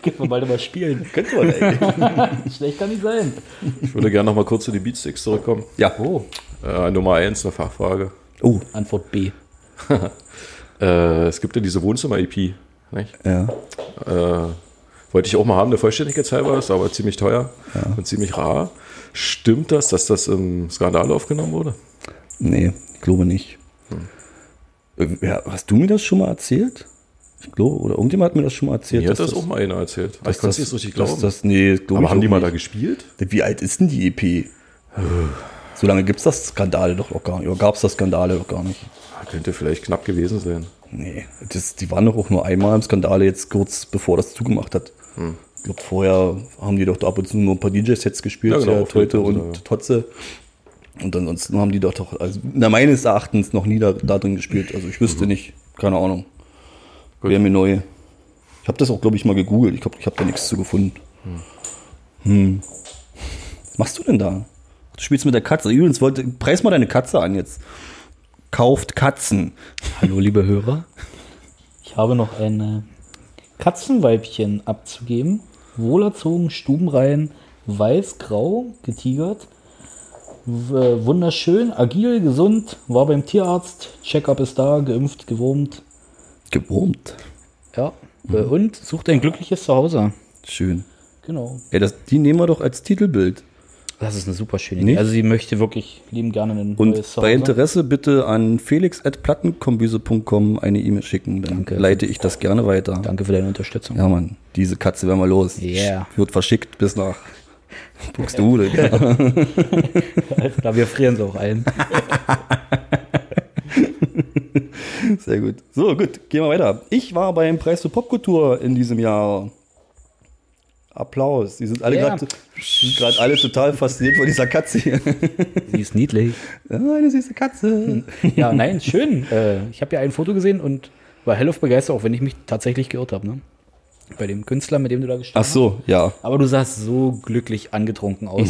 Können wir bald mal spielen. Könnte man eigentlich. Schlecht kann nicht sein. Ich würde gerne noch mal kurz zu den Beatsticks zurückkommen. Ja. Oh, Äh, Nummer eins, eine Fachfrage. Oh, Antwort B. Äh, es gibt ja diese Wohnzimmer-EP. Nicht? ja. Äh, wollte ich auch mal haben, der Vollständigkeit halber, ist aber ziemlich teuer und ziemlich rar. Stimmt das, dass das im Skandal aufgenommen wurde? Nee, ich glaube nicht. Äh, Ja, hast du mir das schon mal erzählt? Ich glaube, oder irgendjemand hat mir das schon mal erzählt. Mir hat dass das auch mal einer erzählt. dass ich konnte es das- nicht richtig glauben. Das, nee, glaub aber haben die auch mal da nicht. gespielt? Wie alt ist denn die EP? So lange gibt es das Skandale doch noch gar nicht. Oder gab es das Skandale doch gar nicht? Könnte vielleicht knapp gewesen sein. Nee, das, die waren doch auch nur einmal im Skandale, jetzt kurz bevor das zugemacht hat. Ich glaube, vorher haben die doch da ab und zu nur ein paar DJ-Sets gespielt, Ja, ja, genau, ja, Teute und Fall, Totze. Und ansonsten haben die doch doch, also na, meines Erachtens noch nie da, da drin gespielt. Also ich wüsste nicht, keine Ahnung. Gut. Wäre mir neu. Ich habe das auch, glaube ich, mal gegoogelt. Ich glaube, ich habe da nichts zu gefunden. Hm. Was machst du denn da? Du spielst mit der Katze. Übrigens, wollte, preis mal deine Katze an jetzt. Kauft Katzen. Hallo, liebe Hörer. Ich habe noch ein äh, Katzenweibchen abzugeben. Wohlerzogen, stubenrein, weiß-grau, getigert. Äh, wunderschön, agil, gesund, war beim Tierarzt, Checkup ist da, geimpft, gewurmt. Gewurmt. Ja, äh, und sucht ein glückliches Zuhause. Schön. Genau. Ey, das, die nehmen wir doch als Titelbild. Das ist eine super schöne Nicht? Idee. Also sie möchte wirklich lieben gerne ein Und bei Interesse bitte an felix.plattenkombüse.com eine E-Mail schicken. Dann Danke. leite ich das gerne weiter. Danke für deine Unterstützung. Ja, Mann, diese Katze werden wir los. Yeah. Wird verschickt bis nach Buxtehude. Da wir frieren sie auch ein. Sehr gut. So, gut, gehen wir weiter. Ich war beim Preis für Popkultur in diesem Jahr. Applaus. Die sind alle Ja. gerade alle total fasziniert von dieser Katze hier. Sie ist niedlich. Ja, eine süße Katze. Ja, nein, schön. Äh, ich habe ja ein Foto gesehen und war hellauf begeistert, auch wenn ich mich tatsächlich geirrt habe. Ne? Bei dem Künstler, mit dem du da Ach gesprochen so, ja. hast. Aber du sahst so glücklich angetrunken aus.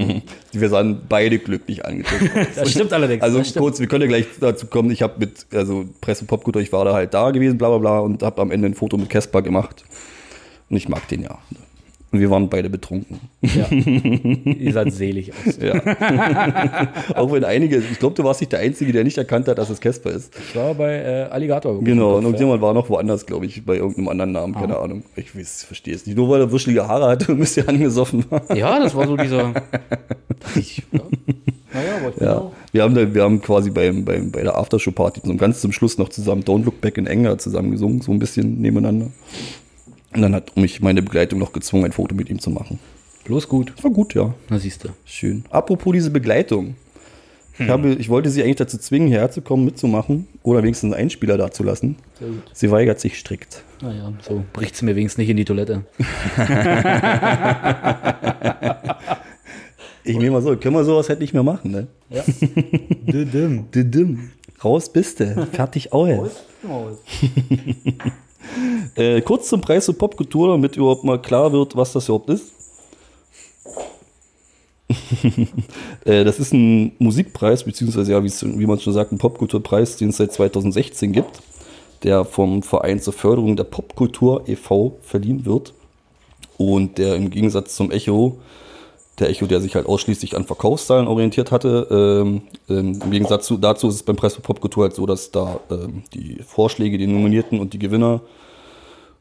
Wir sahen beide glücklich angezogen. Das stimmt allerdings. Also stimmt. kurz, wir können ja gleich dazu kommen. Ich habe mit, also Presse Popkultur, ich war da halt da gewesen, bla bla bla, und habe am Ende ein Foto mit Casper gemacht. Und ich mag den ja. Und wir waren beide betrunken. Ja. Ihr seid selig aus. Ja. Auch wenn einige, ich glaube, du warst nicht der Einzige, der nicht erkannt hat, dass es Casper ist. Ich war bei äh, Alligator. Genau, und irgendjemand war noch woanders, glaube ich, bei irgendeinem anderen Namen, keine Ahnung. Ich weiß, verstehe es nicht. Nur weil er wuschelige Haare hatte und ein bisschen angesoffen war. ja, das war so dieser. Ich, ja. Naja, aber ich bin Ja. auch- Wir haben, da, wir haben quasi beim, beim, bei der Aftershow-Party so ganz zum Schluss noch zusammen Don't Look Back in Anger zusammen gesungen, so ein bisschen nebeneinander. Und dann hat mich meine Begleitung noch gezwungen, ein Foto mit ihm zu machen. Bloß gut. War gut, ja. Na, siehst du. Schön. Apropos diese Begleitung. Hm. Ich, habe, ich wollte sie eigentlich dazu zwingen, herzukommen, mitzumachen oder wenigstens einen Einspieler dazulassen. Sehr gut. Sie weigert sich strikt. Naja, so bricht sie mir wenigstens nicht in die Toilette. Ich nehme mal so, können wir sowas halt nicht mehr machen, ne? Ja. Düdüm. Didim. Raus bist du. Fertig aus. Äh, kurz zum Preis für Popkultur, damit überhaupt mal klar wird, was das überhaupt ist. äh, das ist ein Musikpreis, beziehungsweise ja, wie man schon sagt, ein Popkulturpreis, den es seit 2016 gibt, der vom Verein zur Förderung der Popkultur e.V. verliehen wird. Und der im Gegensatz zum Echo, der Echo, der sich halt ausschließlich an Verkaufszahlen orientiert hatte, ähm, ähm, im Gegensatz zu, dazu ist es beim Preis für Popkultur halt so, dass da ähm, die Vorschläge, die Nominierten und die Gewinner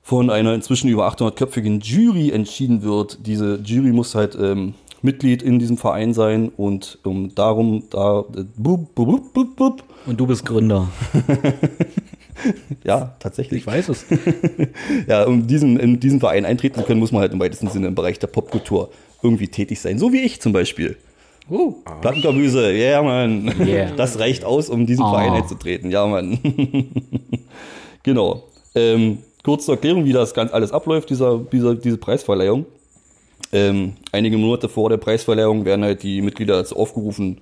von einer inzwischen über 800-köpfigen Jury entschieden wird. Diese Jury muss halt ähm, Mitglied in diesem Verein sein und um darum da äh, bub, bub, bub. Und du bist Gründer. ja tatsächlich Ich weiß es. ja um diesen in diesen Verein eintreten zu können, muss man halt im weitesten Sinne im Bereich der Popkultur irgendwie tätig sein, so wie ich zum Beispiel. Uh. Plattenkamüse, ja yeah, Mann. Yeah. Das reicht aus, um diesen Ah. Verein einzutreten, ja Mann. genau. Ähm, kurz zur Erklärung, wie das ganz alles abläuft, dieser, dieser, diese Preisverleihung. Ähm, einige Monate vor der Preisverleihung werden halt die Mitglieder dazu aufgerufen,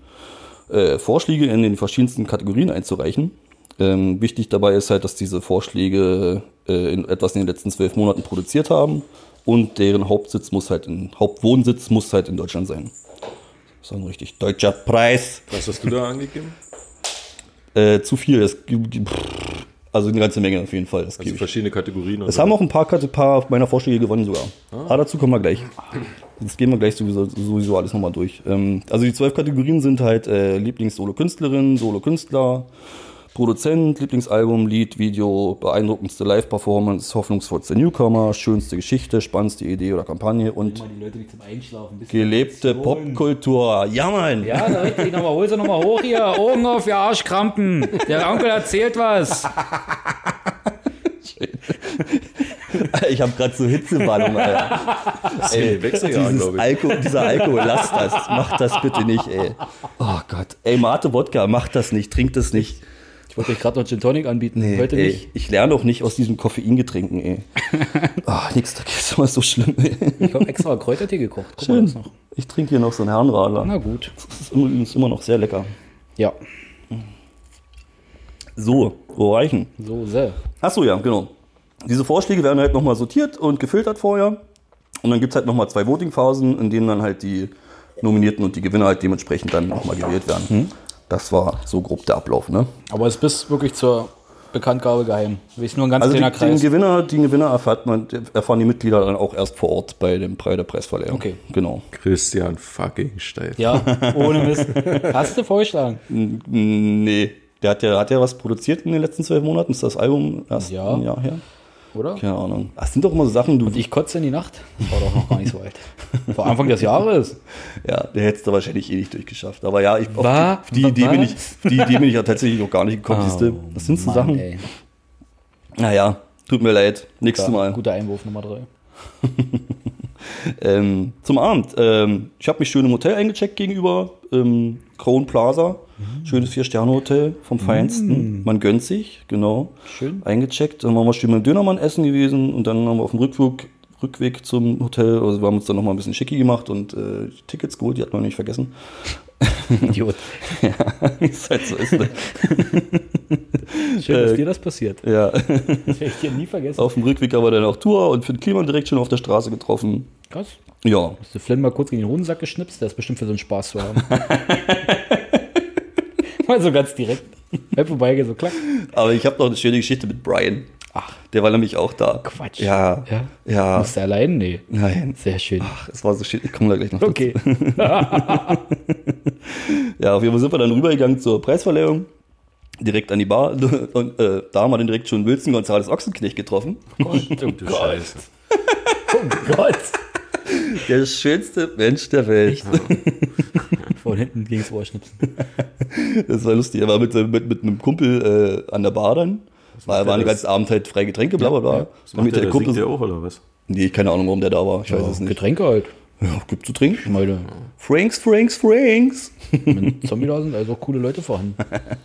äh, Vorschläge in den verschiedensten Kategorien einzureichen. Ähm, wichtig dabei ist halt, dass diese Vorschläge äh, in, etwas in den letzten zwölf Monaten produziert haben und deren Hauptsitz muss halt in, Hauptwohnsitz muss halt in Deutschland sein. Das ist ein richtig deutscher Preis. Was hast du da angegeben? Äh, zu viel. Das, also eine ganze Menge auf jeden Fall. Das Also verschiedene Kategorien. Es haben auch ein paar, paar meiner Vorschläge gewonnen sogar. Ah. dazu kommen wir gleich. Jetzt gehen wir gleich sowieso, sowieso alles nochmal durch. Ähm, also die zwölf Kategorien sind halt äh, Lieblings-Solo-Künstlerin, Solo-Künstler, Produzent, Lieblingsalbum, Lied, Video, beeindruckendste Live-Performance, hoffnungsvollste Newcomer, schönste Geschichte, spannendste Idee oder Kampagne und Die Leute, die zum Einschlafen gelebte Popkultur. Ja, Mann! Ja, da richtig nochmal, hol sie nochmal hoch hier. Augen auf, ihr Arschkrampen. Der Onkel erzählt was. Ich habe gerade so Hitzewallung, Alter. Ey, Wechseljahr, glaube ich. Alkohol, dieser Alkohol, lass das. Mach das bitte nicht, ey. Oh Gott. Ey, Mate Wodka, mach das nicht, trink das nicht. Ich wollte euch gerade noch Gin Tonic anbieten. Heute ey, nicht. Ich lerne auch nicht aus diesem Koffeingetränken, ey. Oh, nix, das ist immer so schlimm, ey. Ich habe extra Kräutertee gekocht. Guck mal Schön. das noch. Ich trinke hier noch so einen Herrenradler. Na gut. Das ist übrigens immer noch sehr lecker. Ja, So, wo reichen? so sehr. Achso, ja, genau. Diese Vorschläge werden halt nochmal sortiert und gefiltert vorher. Und dann gibt es halt nochmal zwei Voting-Phasen, in denen dann halt die Nominierten und die Gewinner halt dementsprechend dann nochmal gewählt werden. Das war so grob der Ablauf, ne? Aber es bist wirklich zur Bekanntgabe geheim. Du bist nur ein ganz Also die, kleiner den Kreis. Gewinner, den Gewinner erfährt man, erfahren die Mitglieder dann auch erst vor Ort bei dem Preis der Preisverleihung. Okay. Genau. Christian fucking Steif. Ja, ohne Mist. Hast du vorgeschlagen? Nee. Der hat ja, hat ja was produziert in den letzten zwölf Monaten. Ist das Album erst Ja. ein Jahr her? Oder? Keine Ahnung. Das sind doch immer so Sachen, du. Und ich kotze in die Nacht? Das war doch noch gar nicht so alt. Vor Anfang des Jahres. Ja, der hätte es da wahrscheinlich eh nicht durchgeschafft. Aber ja, ich, auf die, die, Idee bin ich, die Idee bin ich ja tatsächlich noch gar nicht gekommen. siehste. Das sind so Mann, Sachen. ey. Naja, tut mir leid. Nächstes Ja, Mal. Guter Einwurf Nummer drei. Ähm, zum Abend. Ähm, ich habe mich schön im Hotel eingecheckt gegenüber ähm, Crown Plaza. Schönes Vier-Sterne-Hotel vom Feinsten. Man gönnt sich, genau. Schön. Eingecheckt. Dann waren wir schön beim Dönermann essen gewesen und dann haben wir auf dem Rückweg, Rückweg zum Hotel, also wir haben uns dann nochmal ein bisschen schicki gemacht und äh, Tickets geholt, die hat man nicht vergessen. Idiot. ja, es halt so ist. Ne? Schön, dass dir das passiert. Ja, Das werde ich dir nie vergessen. auf dem Rückweg haben wir dann auch Tour und Finn Kliman direkt schon auf der Straße getroffen. Krass. Ja, Hast du Flynn mal kurz gegen den Hodensack geschnipst? Der ist bestimmt für so einen Spaß zu haben. Mal so ganz direkt. Halb vorbei, so klack. aber ich habe noch eine schöne Geschichte mit Brian. Ach, Der war nämlich auch da. Quatsch. Ja, Ja? ja. Musst du allein? Nee. Nein. Sehr schön. Ach, es war so schön. Ich komme da gleich noch dazu. Okay. Ja, auf jeden Fall sind wir dann rübergegangen zur Preisverleihung. Direkt an die Bar. Und äh, da haben wir dann direkt schon Wilson Gonzales Ochsenknecht getroffen. Gott, oh Du Scheiße. Oh Gott. Der schönste Mensch der Welt. Von hinten gegen das Ohr schnipsen. Das war lustig. Er war mit, mit, mit einem Kumpel äh, an der Bar dann. War, macht war den ganzen Abend halt freie Getränke, bla bla bla. Was Dann mit macht der, der der Kumpel der auch, oder was? nee, keine Ahnung, warum der da war. Ich weiß es nicht. Getränke halt. Ja, gibt zu trinken. Meine, Franks, Franks, Franks. wenn Zombie da sind, also auch coole Leute vorhanden.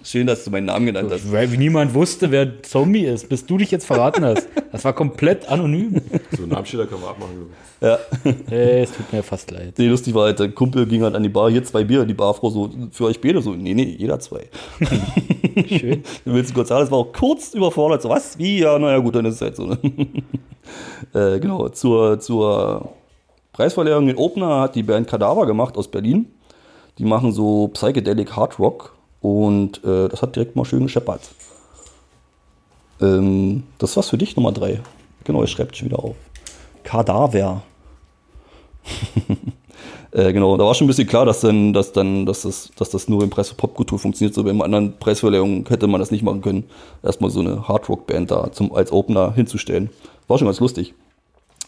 Schön, dass du meinen Namen genannt hast. Weil niemand wusste, wer Zombie ist, bis du dich jetzt verraten hast. Das war komplett anonym. So einen Namensschilder kann man abmachen. Ja. Äh, es tut mir fast leid. Nee, lustig war halt, der Kumpel ging halt an die Bar, hier zwei Bier, die Barfrau so, für euch beide so, nee, nee, jeder zwei. Schön. Wilson Gonzales war auch kurz überfordert, so was, wie, ja, naja gut, dann ist es halt so. Ne? äh, genau, zur, zur Preisverleihung in Opener hat die Band Kadaver gemacht aus Berlin. Die machen so Psychedelic Hard Rock und äh, das hat direkt mal schön gescheppert. Ähm, das war's für dich, Nummer drei. Genau, ich schreibe schon wieder auf. Kadaver. Äh, genau, da war schon ein bisschen klar, dass dann, dass dann, dass das, dass das nur im Preis für Popkultur funktioniert. So bei anderen Preisverleihungen hätte man das nicht machen können. Erstmal so eine Hardrock-Band da zum, als Opener hinzustellen. War schon ganz lustig.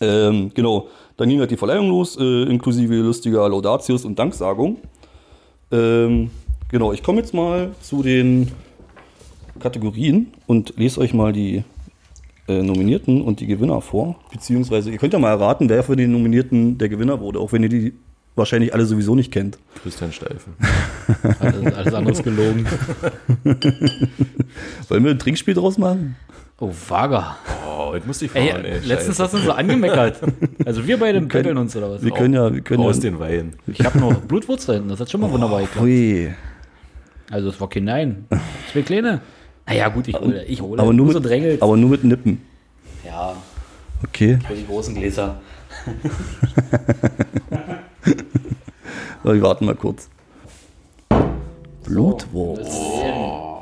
Ähm, genau, dann ging halt die Verleihung los, äh, inklusive lustiger Laudatius und Danksagung. Ähm, genau, ich komme jetzt mal zu den Kategorien und lese euch mal die äh, Nominierten und die Gewinner vor. Beziehungsweise, ihr könnt ja mal erraten, wer für den Nominierten der Gewinner wurde, auch wenn ihr die wahrscheinlich alle sowieso nicht kennt. Christian Steifen. Alles, alles andere ist gelogen. Wollen wir ein Trinkspiel draus machen? Oh, Vaga. Oh, jetzt musste ich Ey, fahren, ey. letztens Scheiße. hast du so angemeckert. Also wir beide betteln uns oder was? Wir können ja, wir können Aus ja. den Wein. Ich habe noch Blutwurz da hinten, das hat schon mal wunderbar geklappt. Ui. Also es war kein Nein. Zwei kleine. Naja gut, ich hole, ich hole. Aber nur, so mit, aber nur mit Nippen. ja, Okay. für die großen Gläser. Aber wir warten mal kurz. Blutwurst.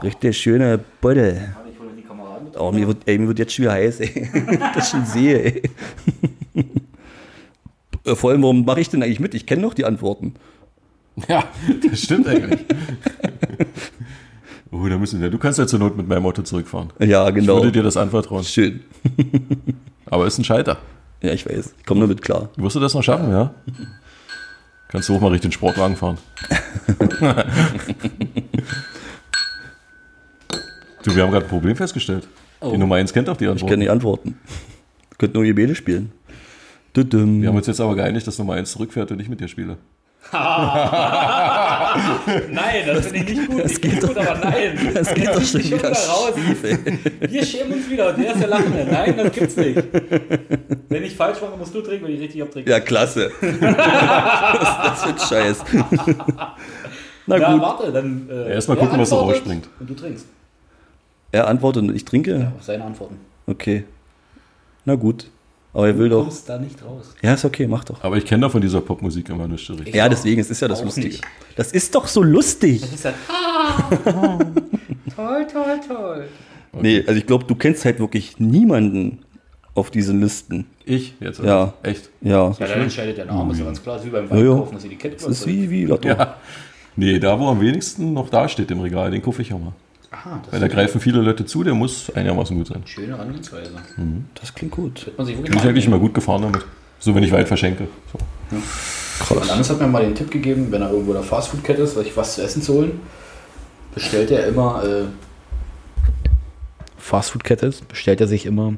Richtig schöne Beute. Ich hole die Kameraden mit. Oh, mir wird, ey, mir wird jetzt schon wieder heiß, ey. Das schon sehe, ey. Äh, Vor allem, warum mache ich denn eigentlich mit? Ich kenne doch die Antworten. Ja, das stimmt eigentlich. Oh, da müssen wir. Du kannst ja zur Not mit meinem Auto zurückfahren. Ja, Ich genau. würde dir das anvertrauen. Schön. Aber ist ein Scheiter. Ja, ich weiß. Ich komme damit klar. Wirst du das noch schaffen, ja? Kannst du auch mal richtig den Sportwagen fahren. du, wir haben gerade ein Problem festgestellt. Die Nummer 1 kennt auch die Ich Antwort. kenne die Antworten. Könnt nur Gebete spielen. Düdüm. Wir haben uns jetzt aber geeinigt, dass Nummer 1 zurückfährt und ich mit dir spiele. Nein, das finde ich nicht gut. Das geht gut, aber nein. Das geht doch schon wieder raus. schief, ey. Wir schämen uns wieder und der ist der Lachende. Nein, das gibt's nicht. Wenn ich falsch mache, musst du trinken, wenn ich richtig abtrinke. Ja, klasse. das, das wird scheiß. Na Ja, gut. warte, dann. Äh, Erst mal er gucken, was da rausspringt. Und du trinkst. Er antwortet und ich trinke? Auf seine Antworten. Okay. Na gut. Aber er will Du doch. kommst da nicht raus. Ja, ist okay, mach doch. Aber ich kenne da von dieser Popmusik immer nicht so richtig. Ja, deswegen, es ist ja das Auch Lustige. nicht. Das ist doch so lustig. Das ist ja. toll, toll, toll. Nee, also ich glaube, du kennst halt wirklich niemanden auf diesen Listen. Ich jetzt? Ja. Echt? Ja. Ja, dann entscheidet der Name, ist ja ganz klar. Ist wie beim Ja, ja. Weinkaufen, das Etikett Das ist wie, wie Lotto. Ja. Nee, da wo am wenigsten noch da steht im Regal, den kaufe ich auch mal. Aha, Weil da greifen viele Leute zu, der muss einigermaßen gut sein. schöne Angehensweise. Das klingt gut. Wird man sich wirklich Bin ich mal eigentlich immer gut gefahren damit. So, wenn ich weit verschenke. So. Und Anders hat mir mal den Tipp gegeben, wenn er irgendwo in der Fastfood-Kette ist, sich was zu essen zu holen, bestellt er immer. Äh, Fastfood-Kette ist, bestellt er sich immer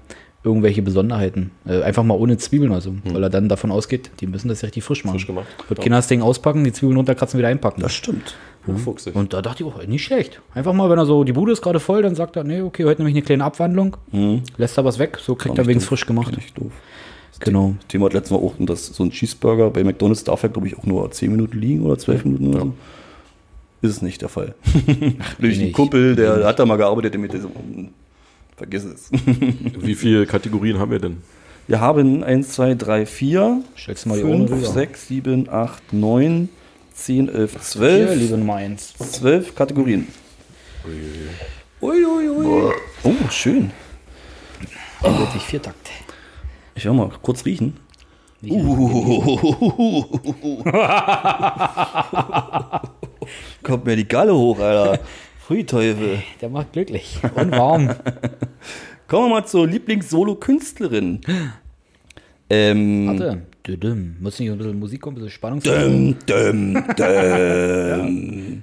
irgendwelche Besonderheiten. Äh, einfach mal ohne Zwiebeln, also, weil er dann davon ausgeht, die müssen das ja richtig frisch machen. Frisch gemacht. Wird keiner das Ding auspacken, die Zwiebeln runterkratzen, wieder einpacken. Das stimmt. Hochfuchsig. Und da dachte ich auch, nicht schlecht. Einfach mal, wenn er so, die Bude ist gerade voll, dann sagt er, nee, okay, heute nehme ich eine kleine Abwandlung, lässt er was weg, so kriegt er wenigstens frisch gemacht. Nicht doof. Genau. Das Thema hat letztes Mal auch, und das, so ein Cheeseburger bei McDonalds darf ja, glaube ich, auch nur 10 Minuten liegen oder 12 Minuten so. ist es nicht der Fall. Durch einen. Kumpel, der hat da mal gearbeitet, der mit diesem, hm, vergiss es. Wie viele Kategorien haben wir denn? Wir haben 1, 2, 3, 4, Stellst du mal die Urne 5, rüber. 6, 7, 8, 9, 10, 11, Hier, 12. liebe Nummer 1. 12 Kategorien. Uiuiui. Oh, schön. Eindeutig Viertakt. Ich will mal kurz riechen. Kommt mir die Galle hoch, Alter. Hui Teufel. Der macht glücklich. Und warm. Kommen wir mal zur Lieblings-Solo-Künstlerin. Ähm, Warte. Düdüm. Muss nicht ein bisschen Musik kommen, ein bisschen Spannung Dum, dum, dum.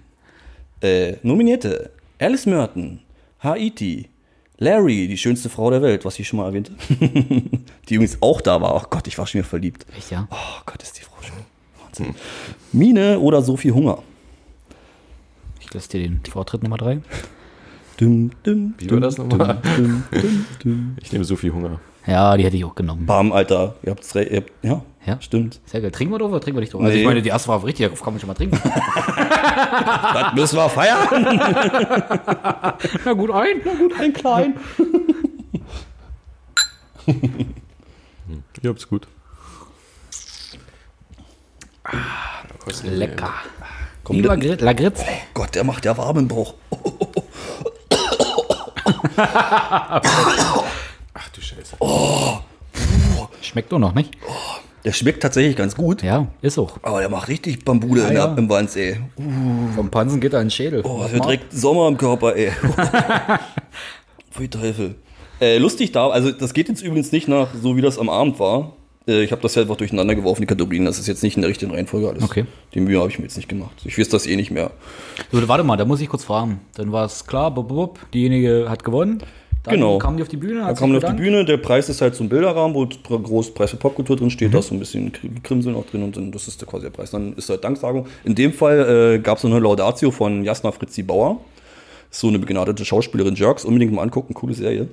äh, Nominierte: Alice Merton, Haiti, Larry, die schönste Frau der Welt, was ich schon mal erwähnte. die übrigens auch da war. Oh Gott, ich war schon wieder verliebt. Echt, ja? Oh Gott, ist die Frau schön. Wahnsinn. Mine oder Sophie Hunger. Lasse dir den Vortritt Nummer 3. Dum, dum, Wie war das nochmal? dum, dum, dum. Ich nehme so viel Hunger. Ja, die hätte ich auch genommen. Bam, Alter. Ihr habt's ihr habt, ja, Ja. stimmt. Sehr geil. Trinken wir doch oder trinken wir nicht? Also Nee. ich meine, die erste war richtig, darauf kann man schon mal trinken. Das müssen wir feiern. Na gut, ein. Na gut, ein klein. Ihr habt's gut. Lecker. Komm, Wie der- Lagritz. Lagritz. Gott, der macht ja warm im Bauch. Ach du Scheiße. Schmeckt doch noch, nicht? Der schmeckt tatsächlich ganz gut. Ja, ist auch. Aber der macht richtig Bambule in ja. der, im Wanz, ey. Vom Pansen geht er in den Schädel. Oh, Was wird macht? direkt Sommer im Körper, ey. Pfui Teufel. Äh, lustig da, also das geht jetzt übrigens nicht nach, so wie das am Abend war. Äh, ich habe das ja einfach durcheinander geworfen, die Kategorien. Das ist jetzt nicht in der richtigen Reihenfolge alles. Okay. Die Mühe habe ich mir jetzt nicht gemacht. Ich weiß das eh nicht mehr. So, warte mal, da muss ich kurz fragen. Dann war es klar, bub, bub, diejenige hat gewonnen. Dann Genau. kamen die auf die Bühne, Da hat kam sich auf die. Bühne, der Preis ist halt so ein Bilderrahmen, wo groß Preis für Popkultur drin steht, da ist so ein bisschen Kr- Krimseln auch drin und dann, das ist der quasi der Preis. Dann ist halt Danksagung. In dem Fall äh, gab es eine Laudatio von Jasna Fritzi Bauer. So eine begnadete Schauspielerin Jerks, unbedingt mal angucken, coole Serie.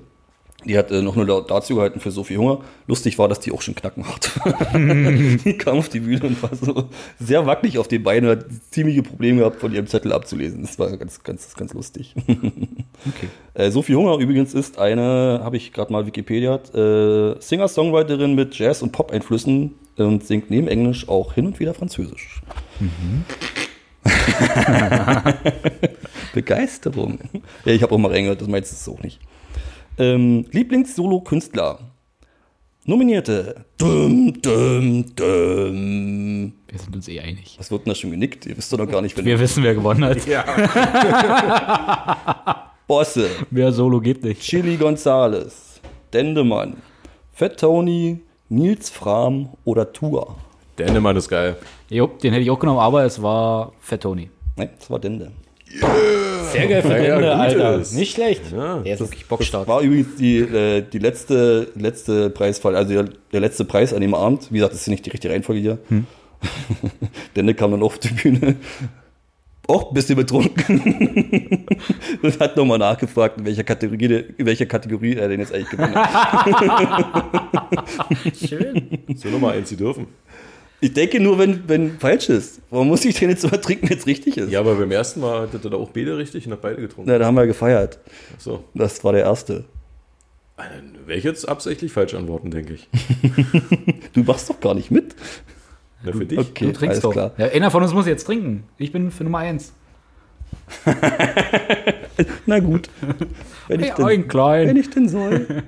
Die hat äh, noch eine Laudatio gehalten für Sophie Hunger. Lustig war, dass die auch schon Knacken hat. die kam auf die Bühne und war so sehr wackelig auf den Beinen, hat ziemliche Probleme gehabt, von ihrem Zettel abzulesen. Das war ganz, ganz, ganz lustig. Okay. Äh, Sophie Hunger übrigens ist eine, habe ich gerade mal Wikipedia, äh, Singer-Songwriterin mit Jazz- und Pop-Einflüssen und singt neben Englisch auch hin und wieder Französisch. Begeisterung. Ja, ich habe auch mal reingehört, das meinst du auch nicht. Ähm, Lieblings-Solo-Künstler. Nominierte. Dum, dum, dum. Wir sind uns eh einig. Was wird denn da schon genickt? Ihr wisst doch noch gar nicht, wenn Wir wissen, wer gewonnen hat. Bosse. Wer Solo geht nicht. Chili Gonzales, Dendemann, Fett Tony, Nils Fram oder Tour. Der Endemann ist geil. Jo, den hätte ich auch genommen, aber es war Fett Tony. Nein, das war Dende. Sehr geil für Ja, Ende, Alter. ist. Nicht schlecht. Ja, Der ist wirklich bockstark. War übrigens die, äh, die letzte, letzte Preisfall, also der, der letzte Preis an dem Abend. Wie gesagt, das ist nicht die richtige Reihenfolge hier. Dende kam dann auf die Bühne. Auch ein bisschen betrunken. und hat nochmal nachgefragt, in welcher Kategorie, in welcher Kategorie er denn jetzt eigentlich gewonnen hat. Schön. So Nummer eins, sie dürfen. Ich denke nur, wenn, wenn falsch ist. Warum muss ich den jetzt immer trinken, wenn es richtig ist? Ja, aber beim ersten Mal hatte er da auch beide richtig und hat beide getrunken. Na, da haben wir gefeiert. So. Das war der erste. Dann werde ich jetzt absichtlich falsch antworten, denke ich. Du machst doch gar nicht mit. Na, für dich. Okay, Du trinkst alles doch. klar. Ja, einer von uns muss jetzt trinken. Ich bin für Nummer eins. Na gut. Wenn ich, Hey, denn, ein klein. wenn ich denn soll.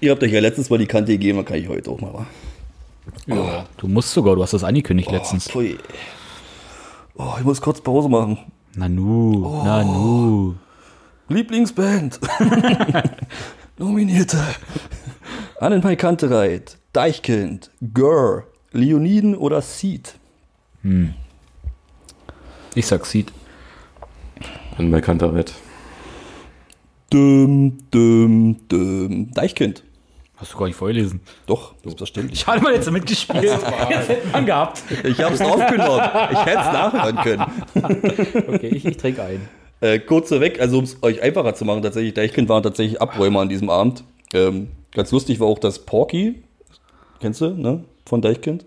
Ihr habt euch ja letztens mal die Kante gegeben, dann kann ich heute auch mal. wa? Ja. Du musst sogar, du hast das angekündigt letztens. Pfui. Oh, ich muss kurz Pause machen. Nanu, Nanu. Lieblingsband. Nominierte. Annenmai Kantereit, Deichkind, Gurr, Leoniden oder Seed. Ich sag Seed. An mein Kanterett. Düm, düm, düm. Deichkind. Hast du gar nicht vorgelesen. Doch, selbstverständlich. Ich hatte mal jetzt mitgespielt. Jetzt hätte man gehabt. Ich hab's aufgenommen. Ich hätte es nachhören können. Okay, ich, ich trinke ein. Äh, kurz weg, also um es euch einfacher zu machen, tatsächlich, Deichkind waren tatsächlich Abräumer an diesem Abend. Ähm, ganz lustig war auch, dass Porky, kennst du, ne, von Deichkind,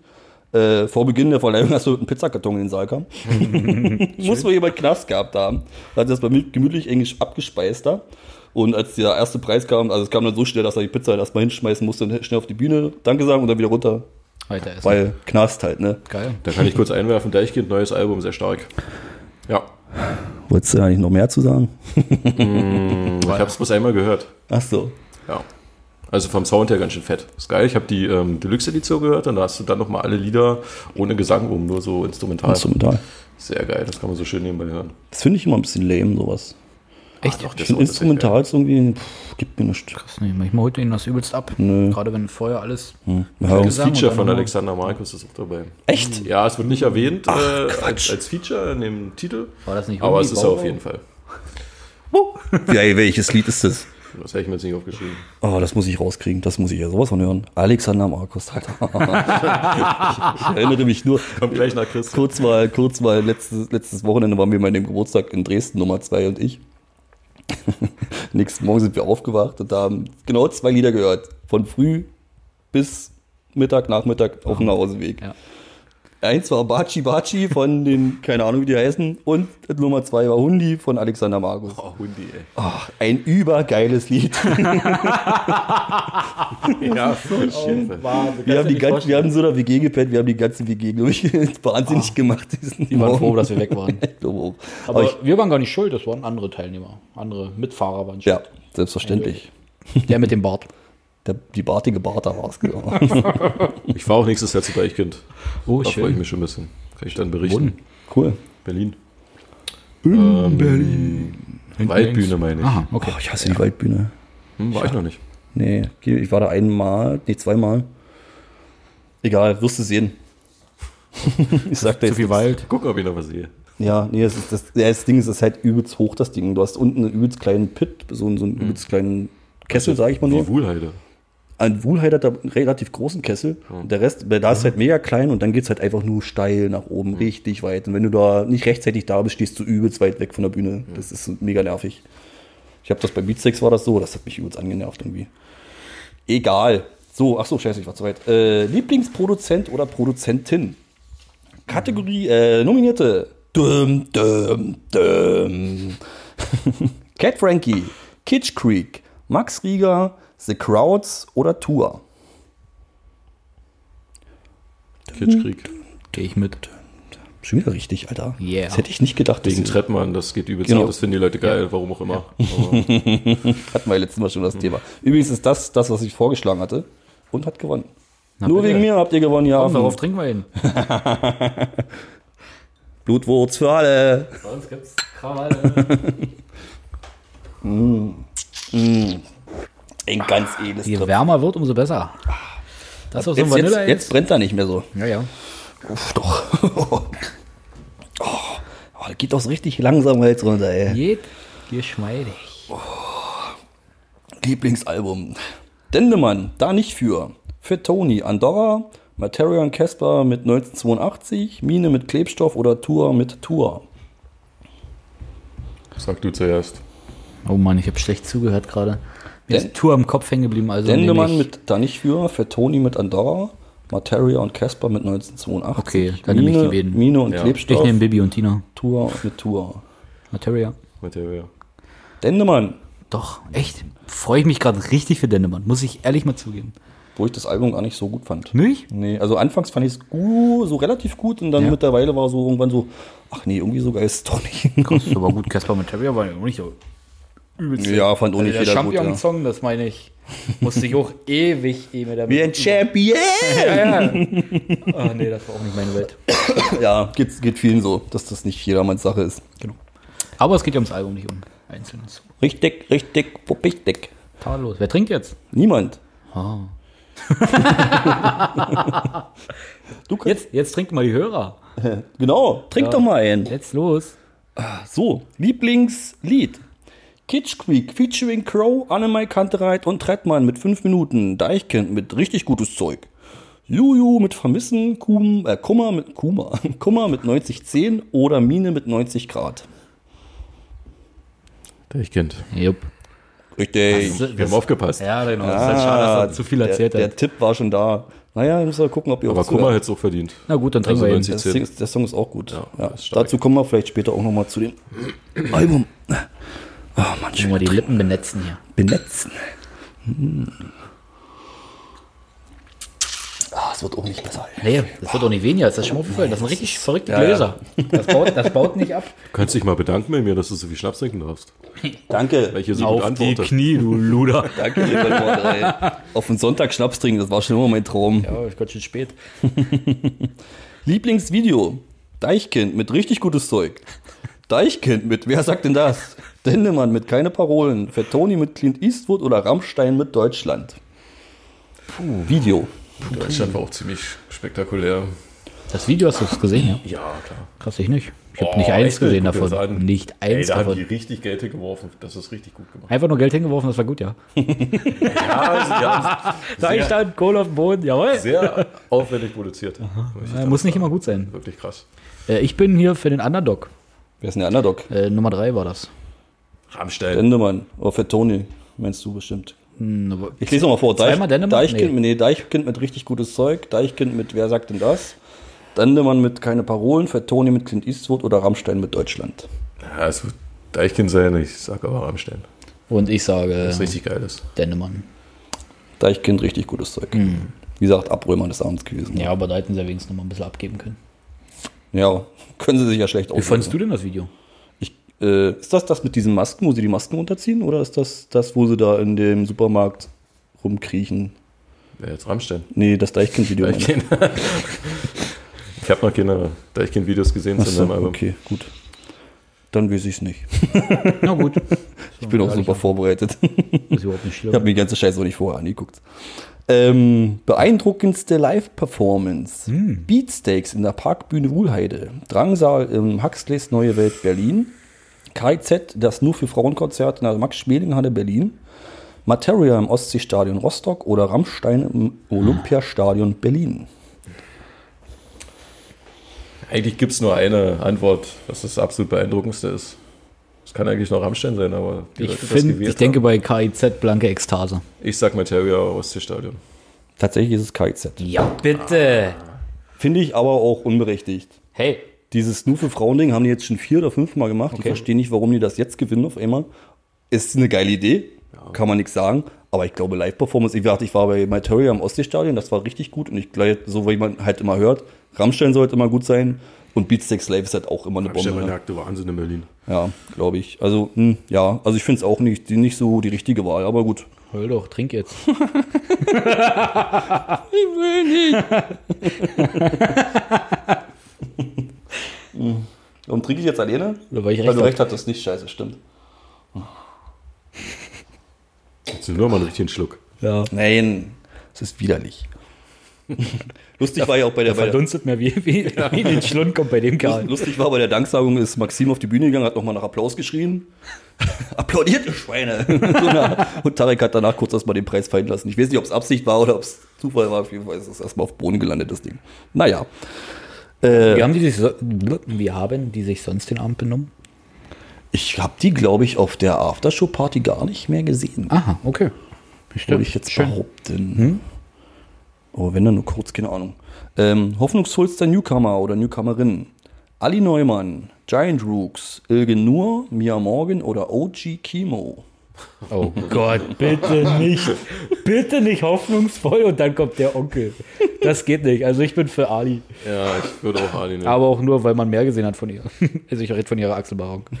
Äh, vor Beginn der Verleihung hast du einen Pizzakarton in den Saal kam. Muss wohl jemand Knast gehabt haben. Da hat das bei mir gemütlich englisch abgespeist da. Und als der erste Preis kam, also es kam dann so schnell, dass er die Pizza halt erstmal hinschmeißen musste und schnell auf die Bühne Danke sagen und dann wieder runter. Weiter essen. Weil Knast halt, ne? Geil. Da kann ich kurz einwerfen, Deichkind, neues Album, sehr stark. Ja, Wolltest du da nicht noch mehr zu sagen? ich habe es bloß einmal gehört. Ach so. Ja. Also vom Sound her ganz schön fett. Ist geil. Ich habe die ähm, Deluxe-Edition gehört und da hast du dann nochmal alle Lieder ohne Gesang oben, nur so instrumental. Instrumental. Sehr geil, das kann man so schön nebenbei hören. Das finde ich immer ein bisschen lame, sowas. Echt? Doch, Ich finde Instrumental ist irgendwie, pff, gibt mir nichts. Krass, nee, manchmal holt ihnen das übelst ab. Nö. Gerade wenn vorher alles. Ja. geil. Gesang Das Feature von Alexander Markus ist auch dabei. Echt? Ja, es wird nicht erwähnt äh, als, als Feature in dem Titel, War das nicht aber es ist er Bauer? auf jeden Fall. Ja, welches Lied ist das? Das habe ich mir jetzt nicht aufgeschrieben. Oh, das muss ich rauskriegen. Das muss ich ja sowas von hören. Alexander Markus, Alter. ich, ich erinnere mich nur, Kommt gleich nach Chris. kurz mal, kurz mal, letztes, letztes Wochenende waren wir mal in dem Geburtstag in Dresden, Nummer zwei und ich. Nächsten Morgen sind wir aufgewacht und da haben genau zwei Lieder gehört. Von früh bis Mittag, Nachmittag auf dem Nachhauseweg. Ja. Eins war Baci Baci von den, keine Ahnung wie die heißen, und Nummer zwei war Hundi von Alexander Markus. Oh, Hundi, ey. Ach, ein übergeiles Lied. Ja, auf jeden Fall. Wir haben, die ganze, wir haben so eine WG gepennt, wir haben die ganze WG, glaube ich, wahnsinnig gemacht. Diesen Die waren froh, dass wir weg waren. Ich glaube auch. Aber, Aber ich, wir waren gar nicht schuld, das waren andere Teilnehmer. Andere Mitfahrer waren ja, schuld. selbstverständlich. Der mit dem Bart. Der, die bartige Barter war es, genau. Ich fahre auch nächstes Jahr zu Deichkind. Oh, Da freue ich mich schon ein bisschen. Kann ich dann berichten. Wohin? Cool. Berlin. In Berlin. Waldbühne meine ich. Aha, okay. Oh, ich hasse die Waldbühne. Hm, war ich noch nicht. Nee, ich war da einmal, nee, zweimal. Egal, wirst du sehen. ich sag dir Zu jetzt viel nichts. Wald. Gucken, ob ich noch was sehe. Ja, nee, das, ist das, ja, das Ding ist, das ist halt übelst hoch, das Ding. Du hast unten einen übelst kleinen Pit, so, einen- so einen übelst kleinen Kessel, sage ich mal nur. Wie Wuhlheide. Ein Wuhlheit hat da einen relativ großen Kessel. Und der Rest, da ist halt mega klein und dann geht's halt einfach nur steil nach oben, richtig weit. Und wenn du da nicht rechtzeitig da bist, stehst du übelst weit weg von der Bühne. Das ist mega nervig. Ich habe das bei Beatsteaks war das so, das hat mich übelst angenervt irgendwie. Egal. So, ach so, scheiße, ich war zu weit. Äh, Lieblingsproduzent oder Produzentin? Kategorie, äh, Nominierte. Dum, dum, dum. Cat Frankie, Kitsch Creek, Max Rieger, The Crowds oder Tour? Kitschkrieg. Gehe ich mit. Schon wieder richtig, Alter. Yeah. Das hätte ich nicht gedacht. Wegen Das Trettmann, das geht übelst Genau. ab. Das finden die Leute geil, warum auch immer. Hatten wir ja letztes Mal schon das Thema. Übrigens ist das das, was ich vorgeschlagen hatte und hat gewonnen. Na Nur bitte. wegen mir habt ihr gewonnen, ja. Komm, darauf trinken wir hin. Blutwurz für alle. Bei uns gibt's Krawalle. Ein ganz edles Je Trip. wärmer wird, umso besser. Das ist so ein Jetzt, jetzt, jetzt brennt er nicht mehr so. Ja, ja. Uff, doch. oh, oh, da geht doch so richtig langsam jetzt runter, ey. Geht geschmeidig. Lieblingsalbum. Dendemann, da nicht für. Für Tony, Andorra, Materia und Casper mit 1982, Mine mit Klebstoff oder Tour mit Tour. sag du zuerst. Oh Mann, ich habe schlecht zugehört gerade. Mir ist Den- die Tour im Kopf hängen geblieben. Also Dendemann ich- mit da nicht für. Für Tony mit Andorra, Materia und Casper mit 1982. Okay, dann nehme ich die Mine, beiden. Mine und Ja. Ich Klebstoff, nehme Bibi und Tina. Tour mit Tour. Materia. Materia. Dendemann, Doch, echt. Freue ich mich gerade richtig für Dennemann. Muss ich ehrlich mal zugeben. wo ich das Album gar nicht so gut fand. Nicht? Nee, also anfangs fand ich es so relativ gut und dann Ja. mittlerweile war so irgendwann so, ach nee, irgendwie so geil ist es doch nicht. Ist aber gut. Casper Materia war ja auch nicht so übelst. Ja, fand auch nicht der jeder gut, ja. Champion-Song, das meine ich, musste ich auch ewig mir damit. Wie ein Champion! Ja, ja. Ah, nee, das war auch nicht meine Welt. Ja, geht, geht vielen so, dass das nicht jedermanns Sache ist. Genau. Aber es geht ja ums Album, nicht um Einzelnes. Richtig, richtig, richtig. Tadellos. Wer trinkt jetzt? Niemand. Ah. Du Jetzt, jetzt trinken mal die Hörer. genau, trink doch mal einen. Jetzt los. So, Lieblingslied. Kitsch Creek featuring Crow, Annemai Kantereit und Trettmann mit 5 Minuten. Deichkind mit richtig gutes Zeug. Juju mit Vermissen, Kum, äh, Kummer mit Kummer, Kummer mit 9010 oder Mine mit 90 Grad. Deichkind. Jupp. Richtig. Wir haben aufgepasst. Ja, genau. Das ist halt schade, dass er zu viel erzählt der, hat. der Tipp war schon da. Naja, müssen wir gucken, ob ihr Aber auch Kummer hätte es auch verdient. Na gut, dann trinken Also wir ihn. Der, der Song ist auch gut. Ja, Ja, dazu kommen wir vielleicht später auch nochmal zu dem Album. Oh Mann, Schon mal die Lippen benetzen hier. benetzen. Hm. Ah, es wird auch nicht besser. Nee, das wird doch nicht weniger. Ist das schon mal aufgefallen? Das sind richtig verrückte Ja, ja. Gläser. Das, baut, das baut nicht ab. Du kannst dich mal bedanken bei mir, dass du so viel Schnaps trinken darfst. Danke. Hier so gut antworte. Knie, du Luder. Danke, lieber Nordrhein. Auf den Sonntag Schnaps trinken, das war schon immer mein Traum. Ja, ist ganz schön spät. Lieblingsvideo. Deichkind mit richtig gutes Zeug. Deichkind mit, wer sagt denn das? Dendemann mit keine Parolen. Fettoni mit Clint Eastwood oder Rammstein mit Deutschland. Puh, Video. Deutschland war auch ziemlich spektakulär. Das Video hast du gesehen, ja? Ja, klar. Krass, ich nicht. Ich habe Oh, nicht eins gesehen davon. an. Nicht Ey, eins da haben die davon. richtig Geld hingeworfen. Das ist richtig gut gemacht. Einfach nur Geld hingeworfen, das war gut, ja. Ja, also haben Da ich stand, Kohle auf dem Boden, jawohl. sehr aufwendig produziert. Muss nicht das immer war gut sein. Wirklich krass. Äh, ich bin hier für den Underdog. Wer ist denn der Underdog? Äh, Nummer drei war das. Rammstein. Dendemann. Oder Fettoni, meinst du bestimmt. Hm, aber- Ich lese noch mal vor. Zweimal Dendemann? Deichkind, Nee. nee. Deichkind mit richtig gutes Zeug. Deichkind mit wer sagt denn das? Dendemann mit keine Parolen. Fettoni mit Clint Eastwood oder Rammstein mit Deutschland. Ja, es wird Deichkind sein. Ich sag aber Rammstein. Und ich sage Das richtig geil ist. Dennemann. Deichkind richtig gutes Zeug. Wie gesagt, Abrömer des Abends gewesen. Ja, aber da hätten sie ja wenigstens noch mal ein bisschen abgeben können. Ja, können sie sich ja schlecht Wie fandest du denn das Video? Ich, äh, ist das das mit diesen Masken, wo sie die Masken runterziehen? Oder ist das das, wo sie da in dem Supermarkt rumkriechen? Wer jetzt Rammstein? Nee, das Deichkind-Video. ich. Deichkind. ich habe noch keine Deichkind-Videos gesehen zu Achso, seinem Album. okay, gut. Dann weiß ich es nicht. Na gut. Ich bin auch super vorbereitet. Ist überhaupt nicht Ich schlimm. habe mir die ganze Scheiße auch nicht vorher angeguckt. Ähm, beeindruckendste Live-Performance. Beatsteaks in der Parkbühne Wuhlheide. Drangsal im Huxleys Neue Welt Berlin. KIZ, das nur für Frauenkonzert in der Max-Schmeling-Halle Berlin. Materia im Ostseestadion Rostock oder Rammstein im Olympiastadion Berlin. Eigentlich gibt es nur eine Antwort, was das absolut beeindruckendste ist. Es kann eigentlich noch Rammstein sein, aber die Ich, Leute, find, gewählt ich denke haben- bei KIZ blanke Ekstase. ich sag Materia Ostseestadion. Tatsächlich ist es KIZ. Ja, bitte. Finde ich aber auch unberechtigt. Hey. Dieses nur für Frauen-Ding haben die jetzt schon vier oder fünf Mal gemacht. Ich Okay. verstehe nicht, warum die das jetzt gewinnen auf einmal. Ist eine geile Idee, kann man nichts sagen. Aber ich glaube, Live-Performance, ich, dachte, ich war bei Materia im Ostseestadion, das war richtig gut. Und ich glaube, so wie man halt immer hört, Rammstein sollte immer gut sein. Und Beatsteaks Live ist halt auch immer eine Rammstein Bombe. der Ne? nackte Wahnsinn in Berlin. Ja, glaube ich. Also, hm, ja, also ich finde es auch nicht, die- nicht so die richtige Wahl, aber gut. Heul doch, trink jetzt. Und trinke ich jetzt alleine? Oder weil ich Weil recht du hab. recht hattest, nicht scheiße, stimmt. Jetzt nur mal einen richtigen Schluck. Ja. Nein, es ist widerlich. Lustig war ja auch bei der, Der verdunstet mir wie, wie, wie in den Schlund kommt bei dem Kerl. Lustig war bei der Danksagung ist Maxim auf die Bühne gegangen, hat nochmal nach Applaus geschrien. Applaudiert, ihr Schweine! Nach- und Tarek hat danach kurz erstmal den Preis fallen lassen. Ich weiß nicht, ob es Absicht war oder ob es Zufall war. Auf jeden Fall ist es erstmal auf Boden gelandet, das Ding. Naja. Äh, Wie haben die sich, so, wie haben die sich sonst den Abend benommen? Ich habe die, glaube ich, auf der Aftershow-Party gar nicht mehr gesehen. Aha, okay. Würde ich jetzt behaupten. Aber wenn dann nur kurz, keine Ahnung. Ähm, hoffnungsvollster Newcomer oder Newcomerin. Ali Neumann, Giant Rooks, Ilge Nur, Mia Morgan oder OG Kimo. Oh Gott, bitte nicht. Bitte nicht hoffnungsvoll und dann kommt der Onkel. Das geht nicht. Also ich bin für Ali. Ja, ich würde auch Ali nehmen. Aber auch nur, weil man mehr gesehen hat von ihr. Also ich rede von ihrer Achselbehaarung.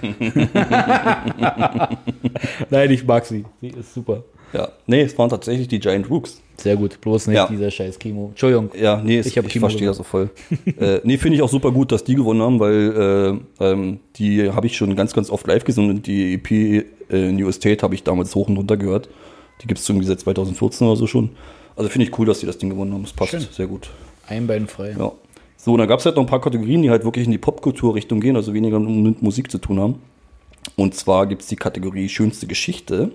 Nein, ich mag sie. Sie ist super. Ja, nee, es waren tatsächlich die Giant Rooks. Sehr gut. Bloß nicht Ja. dieser scheiß Chemo. Entschuldigung. Ja, nee, Ich ich, verstehe das so voll. äh, nee, finde ich auch super gut, dass die gewonnen haben, weil äh, ähm, die habe ich schon ganz, ganz oft live gesungen und die EP äh, New Estate habe ich damals hoch und runter gehört. Die gibt es irgendwie seit 2014 oder so schon. Also finde ich cool, dass die das Ding gewonnen haben. Das passt Schön. sehr gut. Ein Bein frei. Ja. So, und dann gab es halt noch ein paar Kategorien, die halt wirklich in die Popkultur-Richtung gehen, also weniger mit Musik zu tun haben. Und zwar gibt es die Kategorie Schönste Geschichte.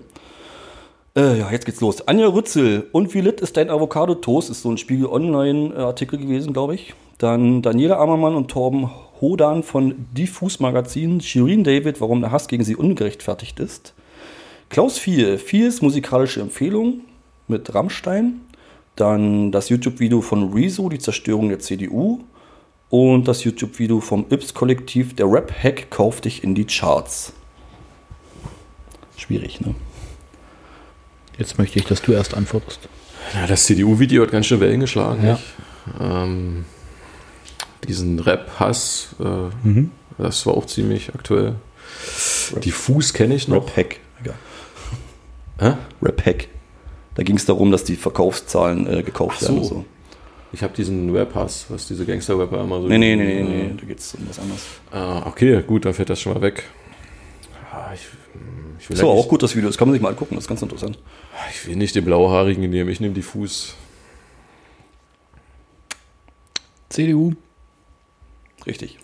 Äh, ja, jetzt geht's los. Anja Rützel, und wie lit ist dein Avocado-Toast? Ist so ein Spiegel Online-Artikel gewesen, glaube ich. Dann Daniela Ammermann und Torben Hodan von Diffus Magazin. Shirin David, warum der Hass gegen sie ungerechtfertigt ist. Klaus Viel, Viels musikalische Empfehlung mit Rammstein. Dann das YouTube-Video von Rezo, die Zerstörung der CDU. Und das YouTube-Video vom Ips-Kollektiv, der Rap-Hack, kauf dich in die Charts. Schwierig, ne? Jetzt möchte ich, dass du erst antwortest. Ja, das CDU-Video hat ganz schön Wellen geschlagen. Ja. Ähm, diesen Rap-Hass, äh, Mhm. das war auch ziemlich aktuell. Diffus kenne ich noch. Rap-Hack. Ja. Hä? Rap-Hack. Da ging es darum, dass die Verkaufszahlen äh, gekauft Ach werden. so. So. Ich habe diesen Rap-Hass, was diese Gangster-Rapper immer so. Nee, nee, nee, nee, nee, da geht es um was anderes. Ah, okay, gut, dann fällt das schon mal weg. Ah, Ich, ich, will Das war eigentlich- auch gut, das Video. Das kann man sich mal angucken. Das ist ganz interessant. ich will nicht den Blauhaarigen nehmen, ich nehme Diffus. CDU. Richtig.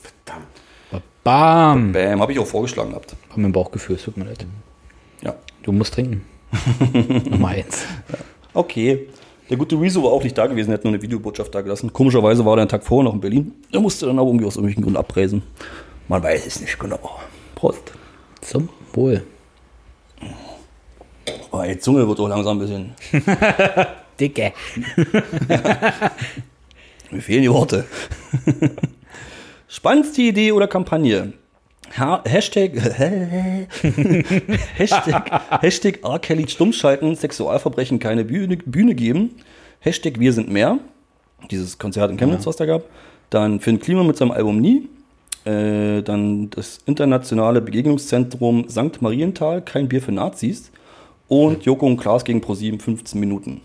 Bam. Bam, habe ich auch vorgeschlagen gehabt. Hab mir ein Bauchgefühl, es tut mir leid. Ja. Du musst trinken. Nummer eins. Okay. Der gute Rezo war auch nicht da gewesen, er hat nur eine Videobotschaft da gelassen. Komischerweise war er einen Tag vorher noch in Berlin. Er musste dann aber irgendwie aus irgendwelchen Gründen abreisen. Man weiß es nicht genau. Prost. Zum Wohl. Oh, die Zunge wird auch langsam ein bisschen. Dicke. Mir fehlen die Worte. Spannendste Idee oder Kampagne? Ha Hashtag, Hashtag, Hashtag R. Kelly stummschalten, Sexualverbrechen keine Bühne, Bühne geben. Hashtag Wir sind mehr. Dieses Konzert in Chemnitz, was da gab. Dann Finn Klima mit seinem Album Nie. Äh, dann das internationale Begegnungszentrum St. Marienthal, kein Bier für Nazis. Und Joko und Klaas gegen ProSieben 15 Minuten.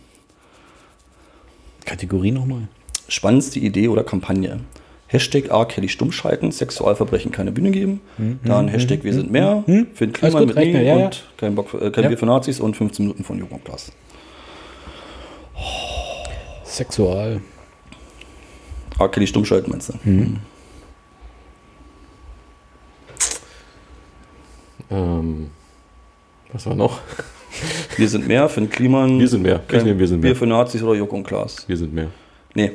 Kategorie nochmal. Spannendste Idee oder Kampagne. Hashtag R. Kelly stummschalten, Sexualverbrechen keine Bühne geben. Dann Hashtag Wir sind mehr, Finn Kliman mit mir ja, und ja. kein, Bock, für- äh, kein Ja. Bier für Nazis und 15 Minuten von Joko und Klaas. Sexual. R. Kelly stummschalten meinst du? Ähm, was war noch? Wir sind mehr, Finn Kliman. Wir sind mehr. Ich Kein nehme Wir sind Bier mehr. für Nazis oder Joko und Klaas. Wir sind mehr. Nee.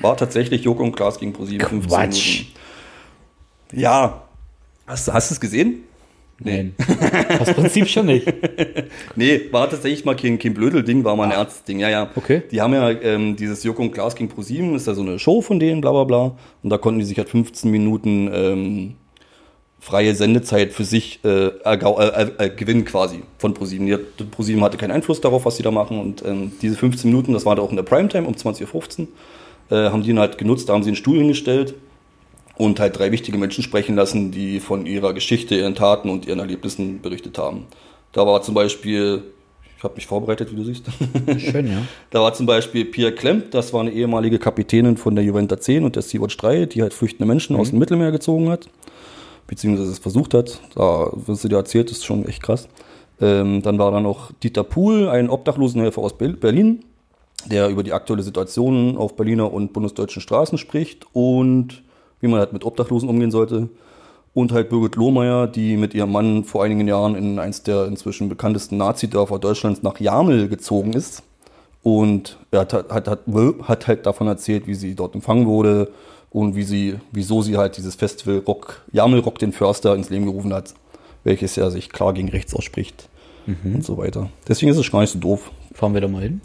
War tatsächlich Joko und Klaas gegen ProSieben 15 Quatsch. Minuten. Ja. Hast, du- hast du es gesehen? Nein. Das Prinzip schon nicht. Nee, war tatsächlich mal kein, kein Blödel-Ding, war mal ein Ernstes-Ding. Ja, ja. Okay. Die haben ja ähm, dieses Joko und Klaas gegen ProSieben, ist ja so eine Show von denen, bla bla bla. Und da konnten die sich halt 15 Minuten ähm, freie Sendezeit für sich äh, äh, äh, äh, gewinnen quasi von ProSieben. ProSieben hatte keinen Einfluss darauf, was sie da machen. Und ähm, diese 15 Minuten, das war da auch in der Primetime um 20.15 Uhr, äh, haben die ihn halt genutzt, da haben sie einen Stuhl hingestellt und halt drei wichtige Menschen sprechen lassen, die von ihrer Geschichte, ihren Taten und ihren Erlebnissen berichtet haben. Da war zum Beispiel, ich habe mich vorbereitet, wie du siehst. Schön, ja. Da war zum Beispiel Pierre Klemp, das war eine ehemalige Kapitänin von der Juventus 10 und der Sea-Watch 3, die halt flüchtende Menschen aus dem Mittelmeer gezogen hat, beziehungsweise es versucht hat. Da, was sie dir erzählt, ist schon echt krass. Ähm, dann war da noch Dieter Puhl, ein Obdachlosenhelfer aus Berlin, der über die aktuelle Situation auf Berliner und bundesdeutschen Straßen spricht und wie man halt mit Obdachlosen umgehen sollte. Und halt Birgit Lohmeier, die mit ihrem Mann vor einigen Jahren in eins der inzwischen bekanntesten Nazidörfer Deutschlands nach Jamel gezogen ist. Und er hat, hat, hat, hat halt davon erzählt, wie sie dort empfangen wurde und wie sie, wieso sie halt dieses Festival Rock, Jamel Rock den Förster ins Leben gerufen hat, welches ja sich klar gegen rechts ausspricht und so weiter. Deswegen ist es schon gar nicht so doof. Fahren wir da mal hin.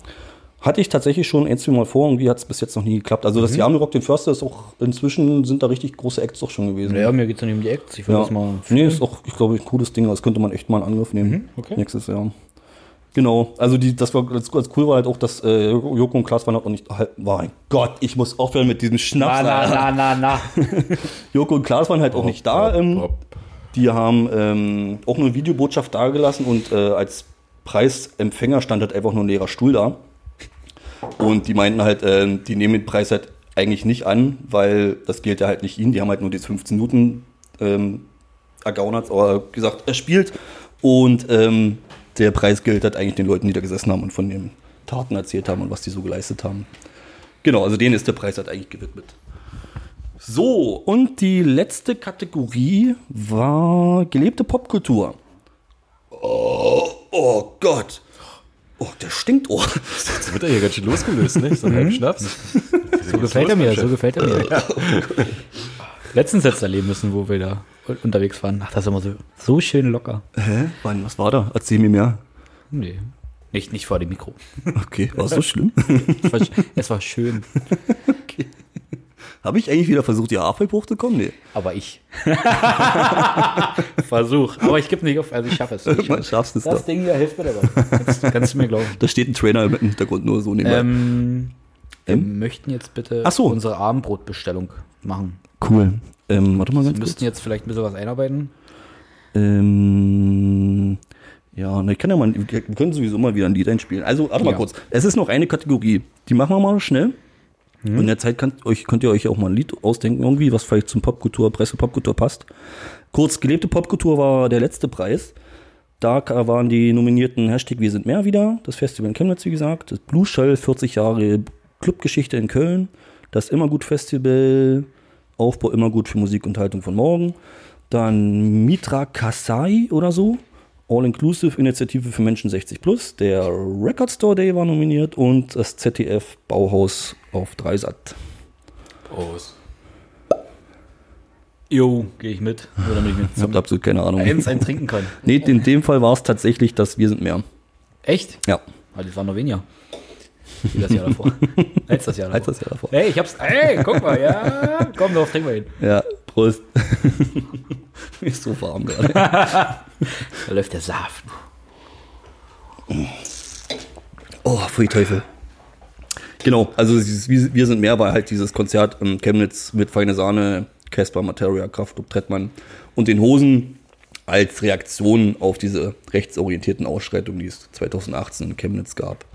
Hatte ich tatsächlich schon ein, zwei Mal vor, irgendwie hat es bis jetzt noch nie geklappt. Also das Jamel Rock den Förster ist auch, inzwischen sind da richtig große Acts auch schon gewesen. Naja, mir geht es dann um die Acts. Ich will Ja. das mal. Nee, ist auch, ich glaube, ein cooles Ding. Das könnte man echt mal in Angriff nehmen. okay. Nächstes Jahr. Genau. Also die, das war ganz, ganz cool, war halt auch, dass äh, Joko und Klaas waren halt auch nicht. Halt, mein Gott, ich muss aufhören mit diesem Schnaps. na, na, na. Joko und Klaas waren halt auch nicht da. Ähm, die haben ähm, auch eine Videobotschaft dagelassen und äh, als Preisempfänger stand halt einfach nur ein leerer Stuhl da. Und die meinten halt, ähm, die nehmen den Preis halt eigentlich nicht an, weil das gilt ja halt nicht ihnen. Die haben halt nur diese 15 Minuten ähm, ergaunert, oder gesagt, erspielt. Und ähm, der Preis gilt halt eigentlich den Leuten, die da gesessen haben und von den Taten erzählt haben und was die so geleistet haben. Genau, also denen ist der Preis halt eigentlich gewidmet. So, und die letzte Kategorie war gelebte Popkultur. Oh, oh Gott. Oh, der stinkt. Oh. Jetzt wird er hier ganz schön losgelöst, ne? So ein halb Schnaps. So gefällt er mir, so gefällt er mir. Letztens jetzt erleben müssen, wo wir da unterwegs waren. Ach, das ist immer so, so schön locker. Hä? Wann, was war da? Erzähl mir mehr. Nee. Nicht, nicht vor dem Mikro. Okay, war so schlimm? Es war, es war schön, Habe ich eigentlich wieder versucht, die Haarpfeil hochzukommen? Nee. aber ich. Versuch. Aber ich gebe nicht auf, also ich schaffe es. Ich schaffst es Das doch. Ding hier hilft mir dabei. Kannst, kannst du mir glauben. Da steht ein Trainer im Hintergrund nur so nebenbei. Ähm, wir Ähm? möchten jetzt bitte so. unsere Abendbrotbestellung machen. Cool. Ähm, warte mal Wir ganz kurz. müssten jetzt vielleicht ein bisschen was einarbeiten. Ähm, ja, na, ich kann ja mal, wir können sowieso mal wieder ein Lied einspielen. Also, warte mal Ja. kurz. Es ist noch eine Kategorie. Die machen wir mal schnell. Und in der Zeit könnt, euch, könnt ihr euch auch mal ein Lied ausdenken, irgendwie, was vielleicht zum Popkultur, Presse Popkultur passt. Kurz, gelebte Popkultur war der letzte Preis. Da waren die nominierten Hashtag Wir sind mehr wieder, das Festival in Chemnitz, wie gesagt, das Blue Shell, 40 Jahre Clubgeschichte in Köln, das Immergut Festival, Aufbau Immergut für Musik und Haltung von morgen, dann Mitra Kasai oder so, All-Inclusive Initiative für Menschen 60 Plus, der Record Store Day war nominiert und das ZDF Bauhaus auf Dreisat. Prost. Jo, gehe ich mit. Nur damit ich Ich habe absolut keine Ahnung. eins ein trinken kann. Nee, in dem Fall war es tatsächlich, dass wir sind mehr. Echt? Ja, Ah, das war noch weniger. Wie das Jahr davor. Als das Jahr davor. als das Jahr davor. Hey, ich hab's. Ey, guck mal, ja. Komm, darauf trinken wir hin. Ja, Prost. Mir ist so warm gerade. Da läuft der Saft. Oh, pfui Teufel. Genau, also Wir sind mehr war halt dieses Konzert in Chemnitz mit Feine Sahne, Casper, Materia, Kraftklub, Trettmann und den Hosen als Reaktion auf diese rechtsorientierten Ausschreitungen, die es 2018 in Chemnitz gab.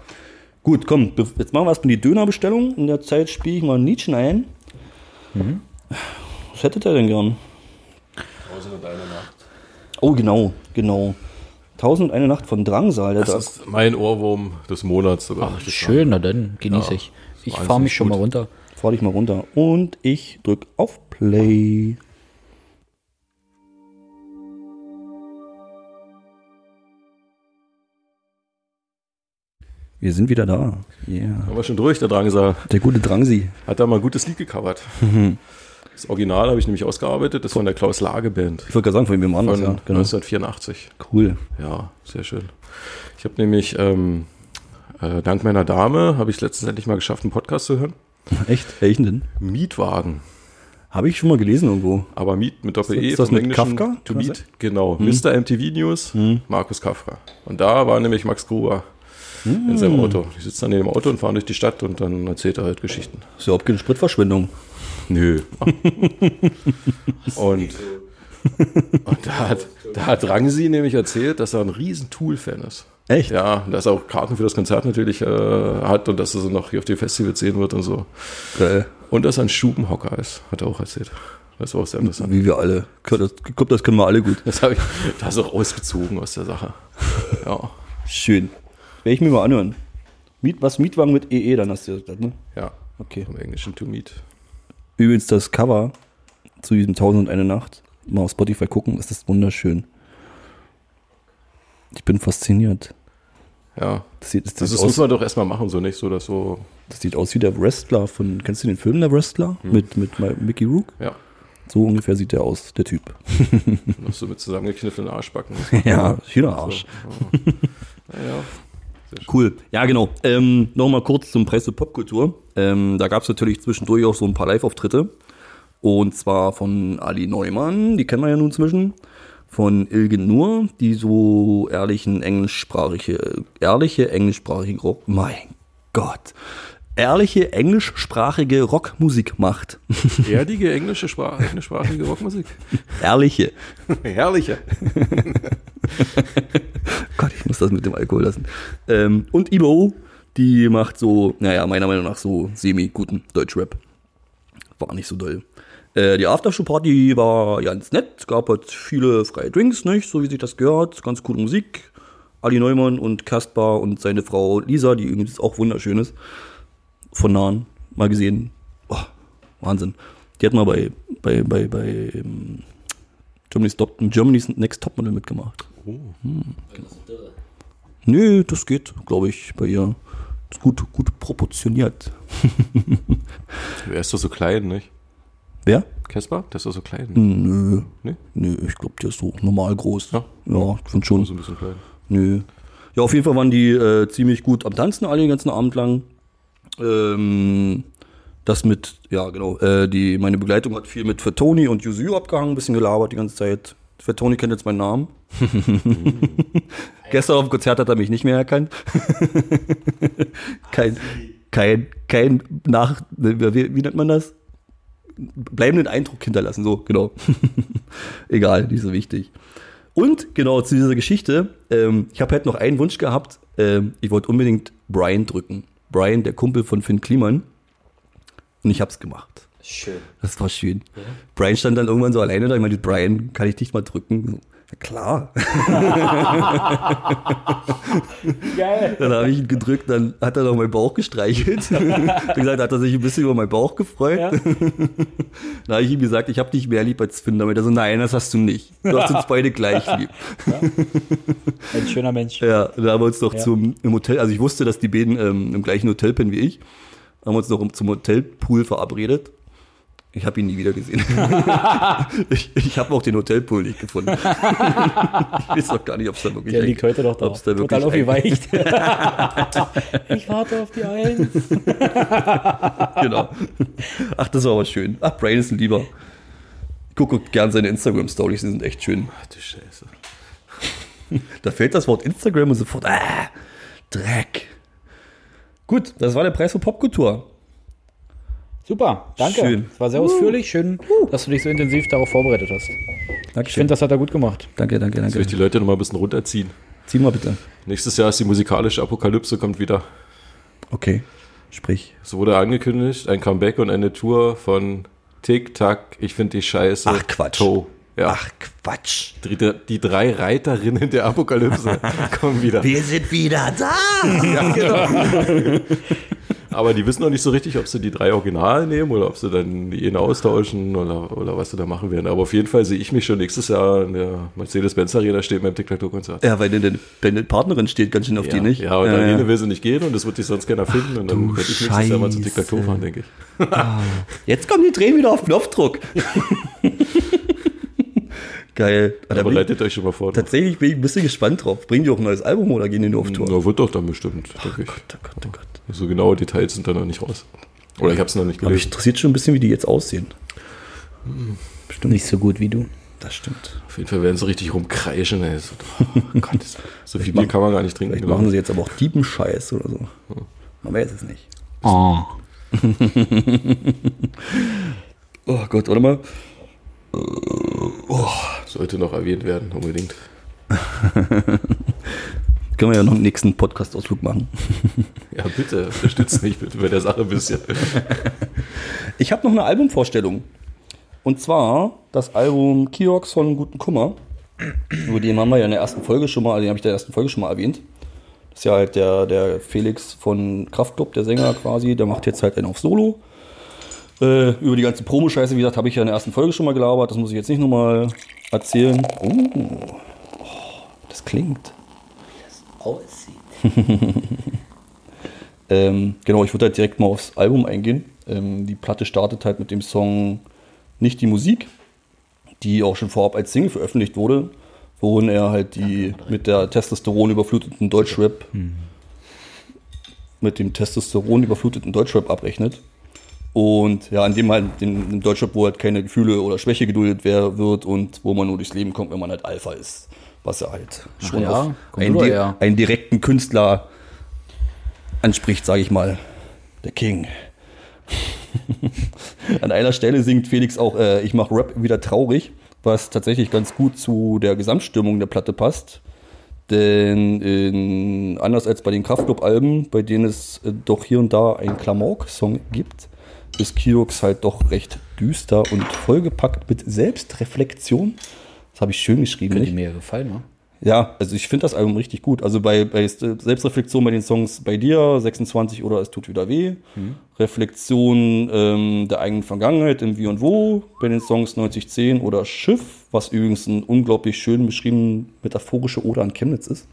Gut, komm, jetzt machen wir erstmal die Dönerbestellung. In der Zeit spiele ich mal ein Liedchen ein. Was hättet ihr denn gern? Tausend und eine Nacht. Oh, genau, genau. Tausend und eine Nacht von Drangsal. Der Das Dra- ist mein Ohrwurm des Monats sogar. möchte ich sagen. Schön, na dann genieße Ja, ich. Ich fahre mich schon gut. mal runter. Fahr dich mal runter. Und ich drück auf Play. Wir sind wieder da. Yeah. Haben wir schon durch, der Drangsal. Der gute Drangsi. Hat da mal ein gutes Lied gecovert. Mhm. Das Original habe ich nämlich ausgearbeitet, das von der Klaus Lage Band. Ich wollte gerade sagen, von wem Von anders, ja. Genau. 1984. Cool. Ja, sehr schön. Ich habe nämlich, ähm, äh, dank meiner Dame, habe ich letztens endlich mal geschafft, einen Podcast zu hören. Echt? Welchen denn? Mietwagen. Habe ich schon mal gelesen irgendwo. Aber Miet mit Doppel-E. Ist das mit Englischen Kafka? To Meet. Genau. Mr. MTV News, Markus Kafka. Und da war nämlich Max Gruber in seinem Auto. Die sitzen dann in dem Auto und fahren durch die Stadt und dann erzählt er halt Geschichten. Ist überhaupt keine Spritverschwendung. Nö. und und da, hat, da hat Rangsi nämlich erzählt, dass er ein riesen Tool-Fan ist. Echt? Ja, dass er auch Karten für das Konzert natürlich äh, hat und dass er sie noch hier auf den Festivals sehen wird und so. Geil. Und dass er ein Stubenhocker ist, hat er auch erzählt. Das war auch sehr interessant. Wie wir alle. Das, das können wir alle gut. Das habe ich da ist auch ausgezogen aus der Sache. Ja, Schön. Werde ich mir mal anhören. Miet, was Mietwagen mit EE, dann hast du das, ne? ja. Okay. Im Englischen to meet. Übrigens das Cover zu diesem 1001 Nacht. Mal auf Spotify gucken, das ist wunderschön. Ich bin fasziniert. Ja. Das sieht, das, Das, sieht muss aus, man doch erstmal machen, so nicht so, dass so. das sieht aus wie der Wrestler von, kennst du den Film Der Wrestler? Mit, mit Ma- Mickey Rook? Ja. So ungefähr sieht der aus, der Typ. Noch so mit zusammengekniffenen Arschbacken. Ja, schöner Arsch. So, ja. Naja. Cool. Ja, genau. Ähm, Nochmal kurz zum Preis für Popkultur. Ähm, da gab es natürlich zwischendurch auch so ein paar Live-Auftritte. Und zwar von Ali Neumann, die kennen wir ja nun zwischen. Von Ilge Nur, die so ehrlichen englischsprachige, ehrliche englischsprachige Rock, mein Gott, ehrliche englischsprachige Rockmusik macht. Erdige englische Sprache, englischsprachige Rockmusik. ehrliche. Herrliche. Gott, ich muss das mit dem Alkohol lassen. Ähm, und Ibo, die macht so, naja, meiner Meinung nach so semi-guten Deutschrap. War nicht so doll. Äh, die Aftershow-Party war ganz nett, gab halt viele freie Drinks, nicht? So wie sich das gehört. Ganz coole Musik. Ali Neumann und Kaspar und seine Frau Lisa, die übrigens auch wunderschön ist. Von nahen mal gesehen. Boah, Wahnsinn. Die hat mal bei, bei, bei, bei ähm, Germany's, Top, Germany's Next Topmodel mitgemacht. Nö, das geht, glaube ich, bei ihr. Ist gut, gut proportioniert. Er ist doch so klein, nicht? Wer? Casper? Der ist doch so klein. Nö. Nee? Nö, ich glaube, der ist so normal groß. Ja? Ja, ich finde schon. So ein bisschen klein. Nö. Ja, auf jeden Fall waren die äh, ziemlich gut am Tanzen, alle den ganzen Abend lang. Ähm, das mit, ja genau, äh, die, meine Begleitung hat viel mit Fatoni und Yuzu abgehangen, ein bisschen gelabert die ganze Zeit. Fatoni kennt jetzt meinen Namen. Gestern auf dem Konzert hat er mich nicht mehr erkannt. kein, kein, kein Nach, wie, wie nennt man das? Bleibenden Eindruck hinterlassen, so, genau. Egal, nicht so wichtig. Und genau zu dieser Geschichte, ähm, ich habe halt noch einen Wunsch gehabt. Ähm, ich wollte unbedingt Brian drücken. Brian, der Kumpel von Finn Kliman. Und ich habe es gemacht. Schön. Das war schön. Brian stand dann irgendwann so alleine da. Ich meinte, Brian, kann ich dich mal drücken? Ja, klar. Geil. Dann habe ich ihn gedrückt, dann hat er noch meinen Bauch gestreichelt. Wie gesagt, hat er sich ein bisschen über meinen Bauch gefreut. Ja. Dann habe ich ihm gesagt, ich habe dich mehr lieb als Finn. Damit er so, nein, das hast du nicht. Du hast uns beide gleich lieb. Ein schöner Mensch. Ja, da haben wir uns noch Ja. zum im Hotel, also ich wusste, dass die beiden ähm, im gleichen Hotel pennen wie ich. Haben wir uns noch zum Hotelpool verabredet. Ich habe ihn nie wieder gesehen. ich ich habe auch den Hotelpool nicht gefunden. ich weiß auch gar nicht, ob es da wirklich Der liegt heute noch da. ob's da Total aufgeweicht. ich warte auf die Eins. genau. Ach, das war aber schön. Ach, Brian ist ein Lieber. Ich gucke gern seine Instagram-Stories, die sind echt schön. Ach du Scheiße. Da fällt das Wort Instagram und sofort, ah, Dreck. Gut, das war der Preis für Popkultur. Super, danke. Schön. Es war sehr ausführlich. Schön, dass du dich so intensiv darauf vorbereitet hast. Ich finde, das hat er gut gemacht. Danke, danke, Soll ich danke. die Leute noch mal ein bisschen runterziehen? Zieh mal bitte. Nächstes Jahr ist die musikalische Apokalypse, kommt wieder. Okay, sprich. Es wurde angekündigt, ein Comeback und eine Tour von Tic Tac, ich finde die Scheiße. Ach, Quatsch. Toe. Ja. Ach, Quatsch. Die, die drei Reiterinnen der Apokalypse kommen wieder. Wir sind wieder da. Aber die wissen noch nicht so richtig, ob sie die drei Original nehmen oder ob sie dann die eine austauschen oder, oder was sie da machen werden. Aber auf jeden Fall sehe ich mich schon nächstes Jahr in der Mercedes-Benz Arena stehen beim Tic-Tac-Toe-Konzert. Ja, weil deine, deine Partnerin steht ganz schön auf Ja, die nicht. ja, und ja, Aline ja. will sie nicht gehen und das wird sich sonst keiner finden. Und dann könnte ich nächstes Jahr mal zu Scheiße. Tic-Tac-Toe fahren, denke ich. Jetzt kommen die Tränen wieder auf Knopfdruck. Geil. Da Aber bin ich, euch schon mal vor. tatsächlich bin ich ein bisschen gespannt drauf. Bringen die auch ein neues Album oder gehen die nur auf Tour? Na, wird doch dann bestimmt, denke ich. Oh Gott, oh Gott. So genaue Details sind da noch nicht raus. Oder ich habe es noch nicht Aber mich gelesen. interessiert schon ein bisschen, wie die jetzt aussehen. Bestimmt nicht so gut wie du. Das stimmt. Auf jeden Fall werden sie richtig rumkreischen. Ey. So, oh Gott, so viel Bier kann man gar nicht trinken. Vielleicht machen sie jetzt aber auch Diebenscheiß oder so. Man weiß es nicht. Oh. Oh Gott, warte mal. Sollte noch erwähnt werden, unbedingt. Können wir ja noch einen nächsten Podcast-Ausflug machen. Ja, bitte, unterstützt mich bitte bei der Sache ein bisschen. Ich habe noch eine Albumvorstellung. Und zwar das Album Kiox von Guten Kummer. Über den haben wir ja in der ersten Folge schon mal, den habe ich in der ersten Folge schon mal erwähnt. Das ist ja halt der, der Felix von Kraftklub, der Sänger quasi. Der macht jetzt halt einen auf Solo. Äh, über die ganze Promo-Scheiße, wie gesagt, habe ich ja in der ersten Folge schon mal gelabert. Das muss ich jetzt nicht nochmal erzählen. Oh, oh, das klingt. Ähm, genau, ich würde halt direkt mal aufs Album eingehen. Ähm, die Platte startet halt mit dem Song Nicht die Musik, die auch schon vorab als Single veröffentlicht wurde, worin er halt die mit der Testosteron überfluteten Deutschrap mit dem Testosteron überfluteten Deutschrap abrechnet. Und ja, in dem halt, in, in Deutschrap, wo halt keine Gefühle oder Schwäche geduldet wer- wird und wo man nur durchs Leben kommt, wenn man halt Alpha ist. Was er halt schon ja, auf kommt einen, di ja. einen direkten Künstler anspricht, sage ich mal. Der King. An einer Stelle singt Felix auch, äh, ich mache Rap wieder traurig, was tatsächlich ganz gut zu der Gesamtstimmung der Platte passt. Denn in, anders als bei den Kraftclub-Alben, bei denen es äh, doch hier und da einen Klamauk-Song gibt, ist Kiox halt doch recht düster und vollgepackt mit Selbstreflexion. Das habe ich schön geschrieben. Könnte mir ja gefallen, ne? Ja, also ich finde das Album richtig gut. Also bei, bei Selbstreflexion bei den Songs bei dir, 26 oder Es tut wieder weh. Reflexion ähm, der eigenen Vergangenheit im Wie und Wo, bei den Songs 9010 oder Schiff, was übrigens ein unglaublich schön beschrieben metaphorische Ode an Chemnitz ist.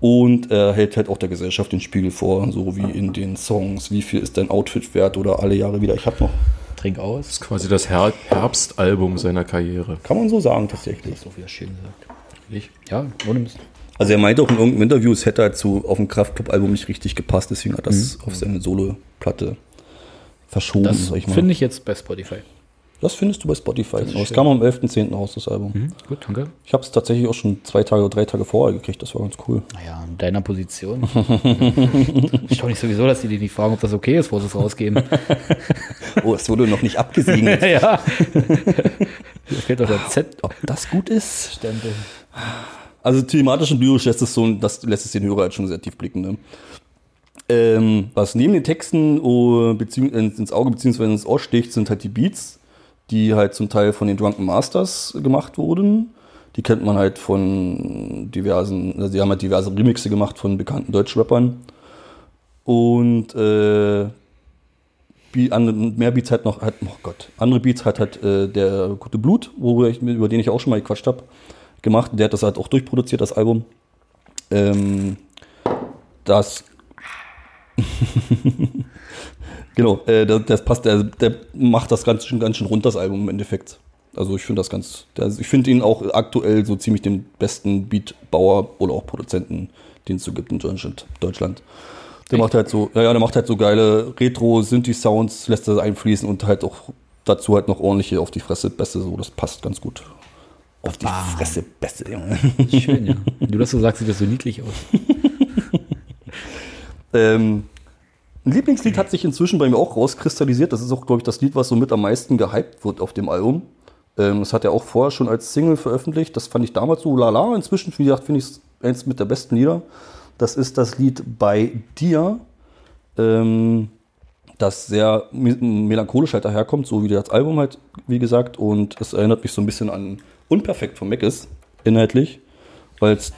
Und er hält halt auch der Gesellschaft den Spiegel vor, so wie in den Songs, wie viel ist dein Outfit wert oder alle Jahre wieder. Ich habe noch, Trink Das aus. ist quasi das Her Herbstalbum seiner Karriere. kann man so sagen tatsächlich. So wie er schön sagt. Nicht? Ja, ohne Mist. Also er meinte auch in irgendeinem Interview, es hätte halt so auf dem Kraftclub-Album nicht richtig gepasst, deswegen hat er das auf seine Solo-Platte verschoben, Das ich finde ich jetzt bei Spotify. Das findest du bei Spotify. Das kam am 11.10. raus, das Album. Mhm, gut, danke. Ich habe es tatsächlich auch schon zwei Tage oder drei Tage vorher gekriegt, das war ganz cool. Naja, in deiner Position. ich nicht sowieso, dass die dich nicht fragen, ob das okay ist, wo sie es rausgeben. Oh, es wurde noch nicht abgesegnet. ja. Hier fehlt doch der Z. Ob das gut ist? Stempel. Also thematisch und lyrisch lässt es so, das lässt es den Hörer halt schon sehr tief blicken. Ne? Ähm, was neben den Texten oh, ins Auge bzw. ins Ohr sticht, sind halt die Beats, die halt zum Teil von den Drunken Masters gemacht wurden. Die kennt man halt von diversen, also die haben halt diverse Remixe gemacht von bekannten Deutschrappern. Und äh, mehr Beats halt noch, halt, oh Gott, andere Beats hat halt äh, der gute Blut, ich, über den ich auch schon mal gequatscht habe, gemacht. Der hat das halt auch durchproduziert, das Album. Ähm, das genau, äh, das, das passt, der, der macht das ganz schön, ganz schön rund, das Album im Endeffekt. Also ich finde das ganz, der, ich finde ihn auch aktuell so ziemlich den besten Beatbauer oder auch Produzenten, den es so gibt in Deutschland. Deutschland. Der macht halt so, ja, der macht halt so geile Retro-Synthi-Sounds, lässt das einfließen und halt auch dazu halt noch ordentliche auf die Fresse Bässe, so, das passt ganz gut. Auf die Fresse Bässe, Junge. Schön, ja. Du das so sagst, sieht das so niedlich aus. Ähm, ein Lieblingslied hat sich inzwischen bei mir auch rauskristallisiert. Das ist auch, glaube ich, das Lied, was so mit am meisten gehypt wird auf dem Album. Ähm, das hat er auch vorher schon als Single veröffentlicht. Das fand ich damals so lala. Inzwischen, wie gesagt, finde ich es eins mit der besten Lieder. Das ist das Lied Bei dir, ähm, das sehr me- melancholisch halt daherkommt, so wie das Album halt, wie gesagt. Und es erinnert mich so ein bisschen an Unperfekt von Mac ist, inhaltlich. Weil es,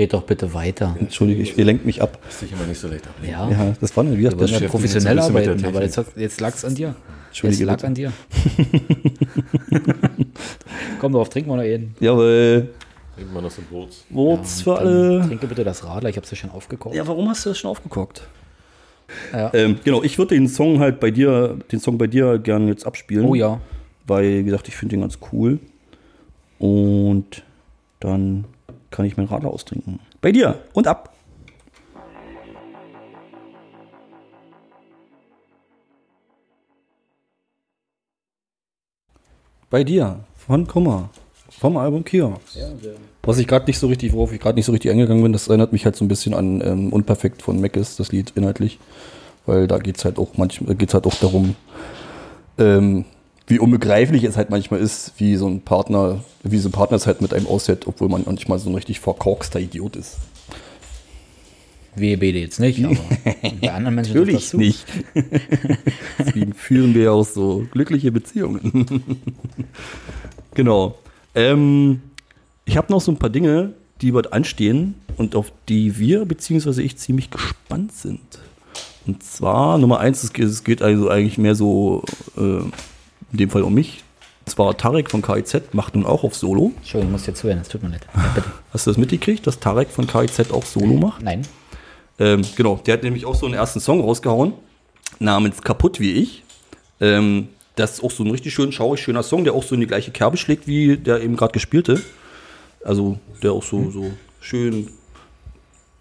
Red doch bitte weiter. entschuldige, ich, ihr lenkt mich ab. Ist sich immer nicht so leicht ablenken. Ja, Ja, das war eine, wie wir gesagt, wollen das ja professionell ein arbeiten, aber jetzt, jetzt lag es an dir. Entschuldige Es lag bitte. an dir. Komm drauf, trink mal noch einen. Jawohl. Trinkt man das im Wurz. Wurz für Dann alle. Trinke bitte das Radler, ich habe es ja schon aufgekocht. Ja, warum hast du das schon aufgeguckt? Ja. Ähm, genau, ich würde den Song halt bei dir, den Song bei dir gerne jetzt abspielen. Oh ja. Weil, wie gesagt, ich finde den ganz cool. Und dann kann ich meinen Radler austrinken. Bei dir und ab. Bei dir, von Kummer, vom Album Kiosk. Was ich gerade nicht so richtig, worauf ich gerade nicht so richtig eingegangen bin, das erinnert mich halt so ein bisschen an ähm, Unperfekt von Mac ist, das Lied inhaltlich. Weil da geht es halt auch manchmal geht's halt auch darum, ähm, wie unbegreiflich es halt manchmal ist, wie so ein Partner, wie so ein Partner es halt mit einem aushält, obwohl man manchmal so ein richtig verkorkster Idiot ist. WBD jetzt nicht, aber bei anderen Menschen trifft das zu. nicht. Deswegen führen wir ja auch so glückliche Beziehungen. genau. Ähm, ich habe noch so ein paar Dinge, die bald anstehen und auf die wir bzw. ich ziemlich gespannt sind. Und zwar Nummer eins, es geht, es geht also eigentlich mehr so äh, in dem Fall um mich. Und zwar Tarek von KIZ macht nun auch auf Solo. Entschuldigung, muss dir zuhören, das tut mir leid. Ja. Hast du das mitgekriegt, dass Tarek von KIZ auch Solo macht? Nein. Ähm, genau, der hat nämlich auch so einen ersten Song rausgehauen, namens Kaputt wie ich. Ähm, das ist auch so ein richtig schön schaurig, schöner Song, der auch so in die gleiche Kerbe schlägt, wie der eben gerade gespielte. Also der auch so, so schön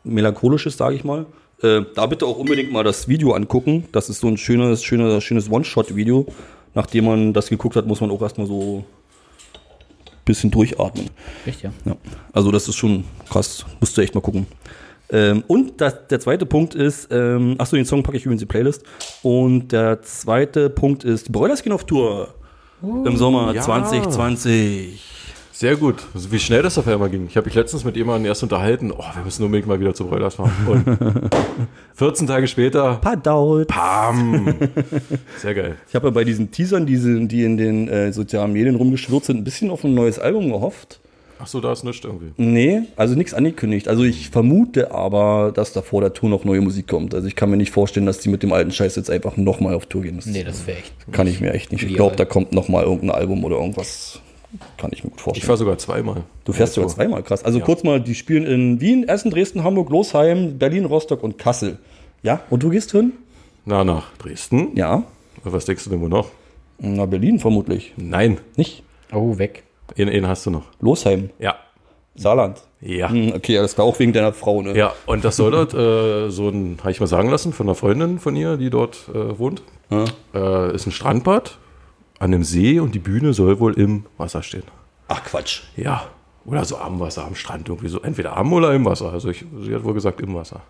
melancholisch ist, sage ich mal. Äh, da bitte auch unbedingt mal das Video angucken. Das ist so ein schönes, schönes, schönes One-Shot-Video. Nachdem man das geguckt hat, muss man auch erstmal so ein bisschen durchatmen. Echt, ja. Ja, also das ist schon krass. Musst du echt mal gucken. Ähm, und das, der zweite Punkt ist, ähm, achso, den Song packe ich übrigens in die Playlist. Und der zweite Punkt ist Broilerskin auf Tour im Sommer ja. 2020. Sehr gut. Also wie schnell das auf einmal ging. Ich habe mich letztens mit jemandem erst unterhalten. Oh, wir müssen unbedingt mal wieder zu Broilers fahren. Und 14 Tage später, Padaut. pam. Sehr geil. Ich habe ja bei diesen Teasern, die, die in den äh, sozialen Medien rumgeschwirrt sind, ein bisschen auf ein neues Album gehofft. Ach so, da ist nichts irgendwie. Nee, also nichts angekündigt. Also ich vermute aber, dass da vor der Tour noch neue Musik kommt. Also ich kann mir nicht vorstellen, dass die mit dem alten Scheiß jetzt einfach nochmal auf Tour gehen. Das Nee, das wäre echt. kann ich mir echt nicht. Ich glaube, da kommt nochmal irgendein Album oder irgendwas. Kann ich mir gut Ich vorstellen. war sogar zweimal. du fährst sogar zweimal, krass. Also kurz mal, die spielen in Wien, Essen, Dresden, Hamburg, Losheim, Berlin, Rostock und Kassel. Ja, und du gehst hin? Na, nach Dresden. Ja. Was denkst du denn wohl noch? Na, Berlin vermutlich. Nein. Nicht? Oh, weg. einen hast du noch. Losheim, Ja. Saarland. Ja. Hm, okay, das war auch wegen deiner Frau, ne? Ja, und das soll dort äh, so ein, habe ich mal sagen lassen, von einer Freundin von ihr, die dort äh, wohnt. Ja. Äh, ist ein Strandbad an einem See und die Bühne soll wohl im Wasser stehen. Ach Quatsch. Ja. Oder so am Wasser, am Strand irgendwie so. Entweder am oder im Wasser. Also ich, sie hat wohl gesagt im Wasser.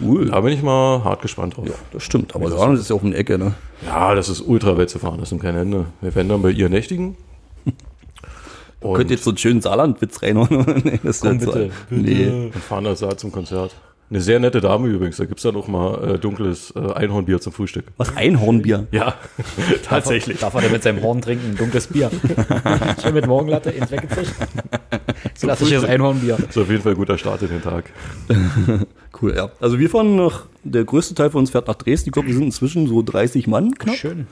Cool. Da bin ich mal hart gespannt drauf. Ja, das stimmt. Aber Saarland ist ja auch eine Ecke, ne? Ja, das ist ultra weit zu fahren, das sind keine Ende. Wir werden dann bei ihr nächtigen. Und, Könnt ihr jetzt so einen schönen Saarland-Witz reinhauen? nee, das Komm, so- bitte, Nee. und fahren das da zum Konzert. Eine sehr nette Dame übrigens. Da gibt es dann auch mal äh, dunkles äh, Einhornbier zum Frühstück. Was? Einhornbier? Ja, tatsächlich. Darf er denn mit seinem Horn trinken? Ein dunkles Bier. Schön mit Morgenlatte ins Weggefischt. Klassisches Einhornbier. Ist auf jeden Fall ein guter Start in den Tag. Cool, ja. Also wir fahren nach, der größte Teil von uns fährt nach Dresden. Ich glaube, wir sind inzwischen so 30 Mann knapp. Schön.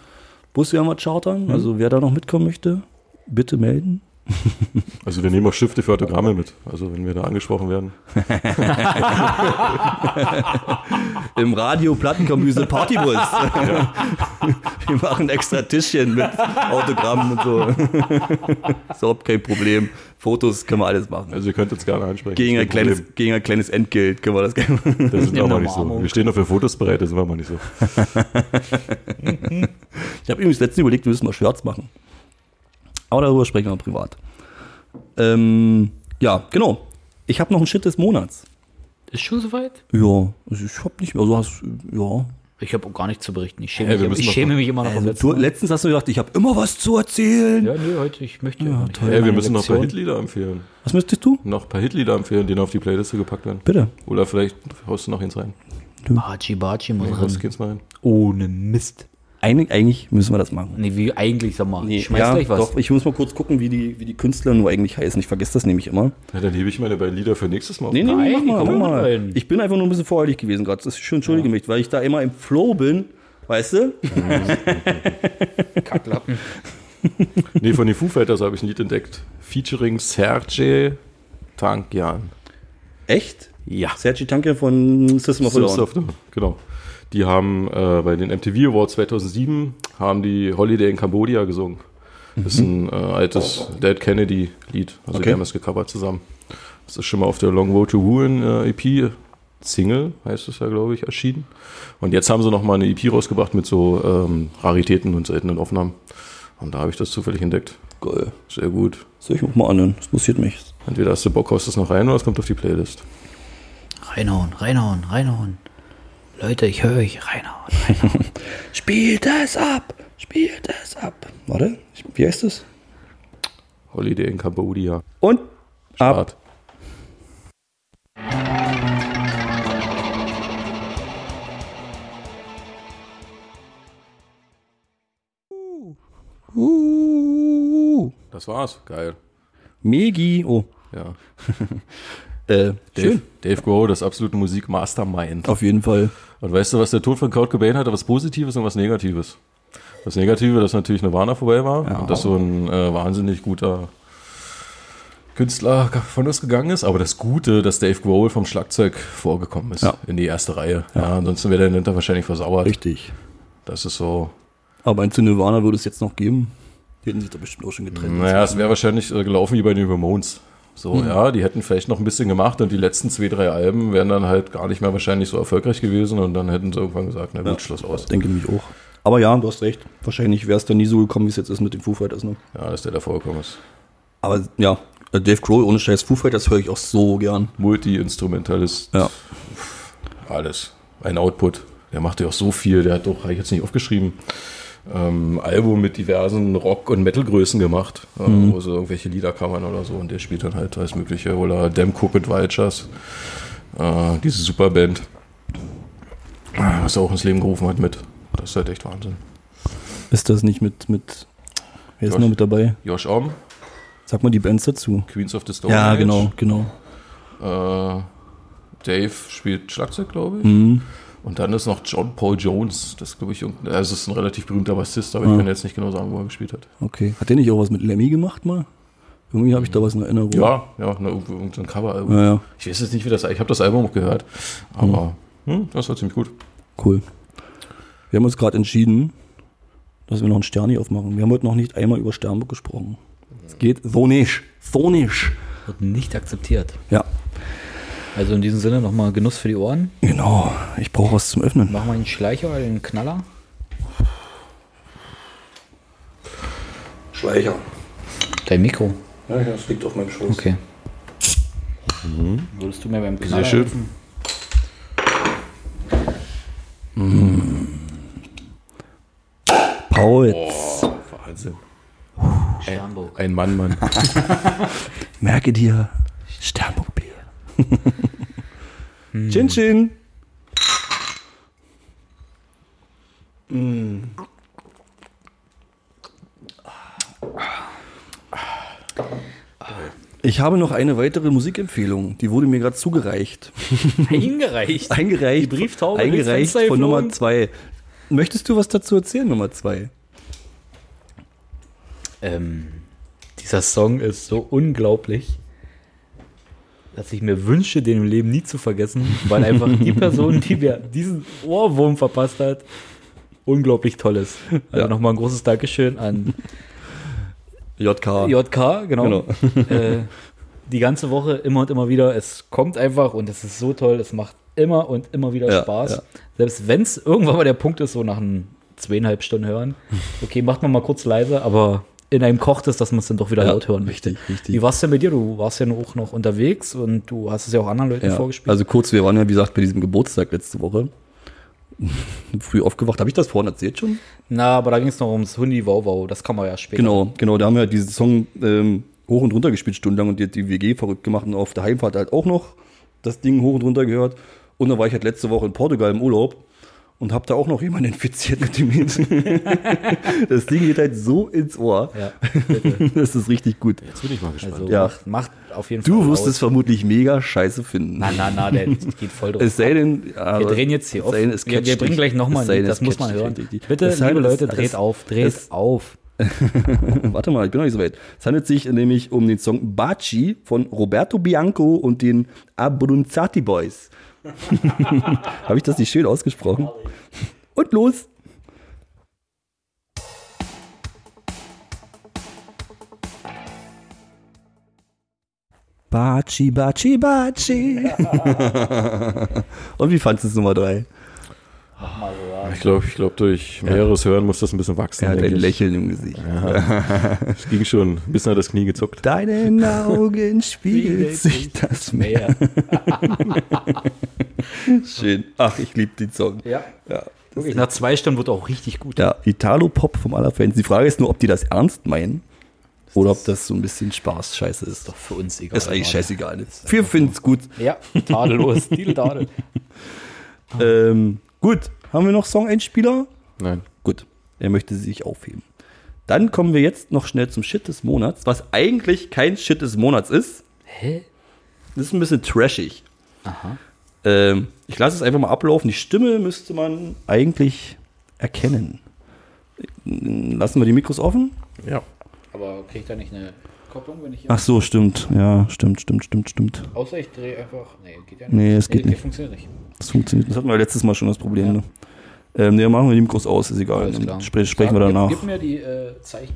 Bus werden wir chartern. Also wer da noch mitkommen möchte, bitte melden. Also wir nehmen auch Stifte für Autogramme mit. Also wenn wir da angesprochen werden. Im Radio Plattenkombüse Partybus. Wir machen extra Tischchen mit Autogrammen und so. Ist überhaupt kein Problem. Fotos können wir alles machen. Also ihr könnt uns gerne ansprechen. Gegen ein, Kein Problem. kleines, gegen ein kleines Entgelt können wir das gerne machen. Das sind wir mal nicht so. Wir stehen doch für Fotos bereit, das sind wir mal nicht so. Ich habe übrigens letztens überlegt, wir müssen mal Shirts machen. Aber darüber sprechen wir privat. Ähm, ja, genau. Ich habe noch ein Shit des Monats. Ist schon soweit? Ja, also ich habe nicht mehr, also hast, ja. Ich habe auch gar nichts zu berichten. Ich schäme, Hey, wir mich, ich schäme mich immer noch letzten Du, letztens hast du gesagt, ich habe immer was zu erzählen. Ja, nee, heute, ich möchte ja, toll. Hey, wir müssen noch ein paar Lektion. Hitlieder empfehlen. Was müsstest du? Noch ein paar Hitlieder empfehlen, die noch auf die Playliste gepackt werden. Bitte. Oder vielleicht haust du noch eins rein. Baci Baci muss Haust rein. geht's mal rein. Ohne Mist. Eigentlich, eigentlich müssen wir das machen. Nee, wie eigentlich, sag mal. Schmeiß ja, gleich was. Doch, ich muss mal kurz gucken, wie die, wie die Künstler nur eigentlich heißen. Ich vergesse das nämlich immer. Ja, dann hebe ich meine beiden Lieder für nächstes Mal auf. Nee, nee, nee, Nein, mach mal, mach mal. rein. Ich bin einfach nur ein bisschen voreilig gewesen gerade. Das ist schön, entschuldige mich, weil ich da immer im Flow bin. Weißt du? Kacklappen. Nee, von den Foo Fighters habe ich ein Lied entdeckt. Featuring Sergej Tankian. Echt? Ja. Sergi Tanke von System of a Down. of the- Genau. Die haben äh, bei den MTV Awards 2007 haben die Holiday in Cambodia gesungen. Das ist ein äh, altes Dead Kennedy Lied. Also Okay. die haben das gecovert zusammen. Das ist schon mal auf der Long Road to Ruin äh, EP Single, heißt es ja, glaube ich, erschienen. Und jetzt haben sie noch mal eine EP rausgebracht mit so ähm, Raritäten und seltenen Aufnahmen. Und da habe ich das zufällig entdeckt. Geil. Sehr gut. Soll ich mich mal anhören? Das interessiert mich. Entweder hast du Bock, haust das noch rein oder es kommt auf die Playlist. Reinhauen, reinhauen, reinhauen. Leute, ich höre euch. Reinhauen. Spielt es ab! Spielt es ab! Warte, ich- wie heißt es? Holiday in Cambodia. Und ab. Start. Uh, Das war's. Geil. Megi. Oh. Ja. Äh, Dave, schön. Dave Grohl, das absolute Musik-Mastermind. Auf jeden Fall. Und weißt du, was der Tod von Kurt Cobain hatte? Was Positives und was Negatives. Das Negative, dass natürlich Nirvana vorbei war Ja. und dass so ein äh, wahnsinnig guter Künstler von uns gegangen ist. Aber das Gute, dass Dave Grohl vom Schlagzeug vorgekommen ist Ja. in die erste Reihe. Ja, ansonsten wäre der Ninter wahrscheinlich versauert. Richtig. Das ist so. Aber ein zu Nirvana würde es jetzt noch geben. Die hätten sich da bestimmt auch schon getrennt. Naja, es wäre wahrscheinlich äh, gelaufen wie bei den Ramones. So, ja, die hätten vielleicht noch ein bisschen gemacht und die letzten zwei, drei Alben wären dann halt gar nicht mehr wahrscheinlich so erfolgreich gewesen und dann hätten sie irgendwann gesagt, na gut, Ja. Schluss aus. Denke mich auch. Aber ja, du hast recht. Wahrscheinlich wäre es dann nie so gekommen, wie es jetzt ist mit den Foo Fighters. Ne? Ja, dass der da vorgekommen ist. Aber ja, äh, Dave Grohl ohne Scheiß Foo Fighters höre ich auch so gern. Multi-Instrumentalist. Ja. Alles. Ein Output. Der macht ja auch so viel. Der hat doch, habe ich jetzt nicht aufgeschrieben, ähm, Album mit diversen Rock- und Metal-Größen gemacht, äh, Mhm. wo sie irgendwelche Lieder covern oder so. Und der spielt dann halt alles Mögliche. Oder Damn Cook and Vultures. Äh, diese Superband. Was er auch ins Leben gerufen hat mit. Das ist halt echt Wahnsinn. Ist das nicht mit, mit wer ist Josh. noch mit dabei? Josh Om, Sag mal die Bands dazu. Queens of the Stone Ja, Age. genau, genau. Äh, Dave spielt Schlagzeug, glaube ich. Mhm. Und dann ist noch John Paul Jones. Das glaube ich, also es ist ein relativ berühmter Bassist, aber Ah. ich kann jetzt nicht genau sagen, wo er gespielt hat. Okay. Hat der nicht auch was mit Lemmy gemacht mal? Irgendwie habe ich da was in Erinnerung. Ja, ja, ne, irgendein Coveralbum. Ja, ja. Ich weiß jetzt nicht, wie das. Ich habe das Album auch gehört, aber hm, das war ziemlich gut. Cool. Wir haben uns gerade entschieden, dass wir noch einen Sterni aufmachen. Wir haben heute noch nicht einmal über Sternburg gesprochen. Es geht so nicht. So nicht. Wird nicht akzeptiert. Ja, Also in diesem Sinne nochmal Genuss für die Ohren. genau. Ich brauche was zum Öffnen. Machen wir den Schleicher oder den Knaller? Schleicher. Dein Mikro. Ja, das liegt auf meinem Schoß. Okay. Würdest du mir beim Knaller Sehr schön. helfen? Paulz. Wahnsinn. Sternburg. Ein Mann, Mann. Merke dir, Sternburg-Bier. Chin Chin. Mm. Ich habe noch eine weitere Musikempfehlung, die wurde mir gerade zugereicht. Eingereicht. Eingereicht. Die Brieftaube Eingereicht von Nummer geflogen. zwei. Möchtest du was dazu erzählen, Nummer zwei? Ähm, dieser Song ist so unglaublich, dass ich mir wünsche, den im Leben nie zu vergessen, weil einfach die Person, die mir diesen Ohrwurm verpasst hat, unglaublich toll ist. Also Ja. nochmal ein großes Dankeschön an JK. JK, genau. Genau. äh, die ganze Woche immer und immer wieder. Es kommt einfach und es ist so toll. Es macht immer und immer wieder Ja, Spaß. ja. Selbst wenn es irgendwann mal der Punkt ist, so nach ein zweieinhalb Stunden hören. Okay, macht man mal kurz leise, aber in einem kocht es, dass man es dann doch wieder Ja, laut hören möchte. richtig, richtig. Wie war es denn mit dir? Du warst ja auch noch unterwegs und du hast es ja auch anderen Leuten Ja, vorgespielt. also kurz, wir waren ja, wie gesagt, bei diesem Geburtstag letzte Woche. Früh aufgewacht. Habe ich das vorhin erzählt schon? Na, aber da ging es noch ums Hundi Wow Wow. Das kann man ja später. Genau, genau. Da haben wir diesen Song ähm, hoch und runter gespielt stundenlang und die die WG verrückt gemacht und auf der Heimfahrt halt auch noch das Ding hoch und runter gehört. Und dann war ich halt letzte Woche in Portugal im Urlaub und habe da auch noch jemanden infiziert mit dem Lied. das Ding geht halt so ins Ohr. Ja. Das ist richtig gut. Jetzt bin ich mal gespannt. Also Ja. macht, macht auf jeden Fall. Du wirst es vermutlich mega scheiße finden. Na, na, na, der geht voll drauf. Es sei denn, Wir drehen jetzt hier auf. denn, Wir, wir bringen gleich nochmal ein das muss man hören. Bitte, Es liebe Leute, dreht es- auf, dreht es- auf. Warte mal, ich bin noch nicht so weit. Es handelt sich nämlich um den Song Baci von Roberto Bianco und den Abruzzati Boys. Habe ich das nicht schön ausgesprochen? Und los! Baci, Baci, Baci. und wie fandest du es Nummer drei? Ich glaube, ich glaub, durch mehreres Hören muss das ein bisschen wachsen. Er hat ein. Lächeln im Gesicht. Es ging schon. Ein bisschen hat das Knie gezuckt. Deinen Augen spiegelt sich das Meer. Schön. Ach, ich liebe den Song. Ja. Ja. Wirklich. Nach zwei Stunden wird auch richtig gut. Ja, Italo-Pop vom Allerfans. Die Frage ist nur, ob die das ernst meinen oder ob das so ein bisschen Spaß-Scheiße ist. Doch für uns egal. Ist eigentlich scheißegal. Wir finden es gut. Ja, tadellos. Tadel. Ähm, gut, haben wir noch Song-Endspieler? Nein. Gut, er möchte sich aufheben. Dann kommen wir jetzt noch schnell zum Shit des Monats, was eigentlich kein Shit des Monats ist. Hä? Das ist ein bisschen trashig. Ähm, ich lasse es einfach mal ablaufen. Die Stimme müsste man eigentlich erkennen. Lassen wir die Mikros offen? Ja. Aber krieg ich da nicht eine Kopplung, wenn ich hier. Ach so, stimmt. Ja, stimmt, stimmt, stimmt, stimmt. Außer ich drehe einfach. Nee, geht ja nicht. Nee, es geht nicht. funktioniert nicht. Das funktioniert. Das hatten wir letztes Mal schon das Problem. Ja. Ne? Ähm, nee, machen wir die Mikros aus, ist egal. Alles Dann klar. spre sprechen wir Sag, danach. Gib, gib mir die äh, Zeichen.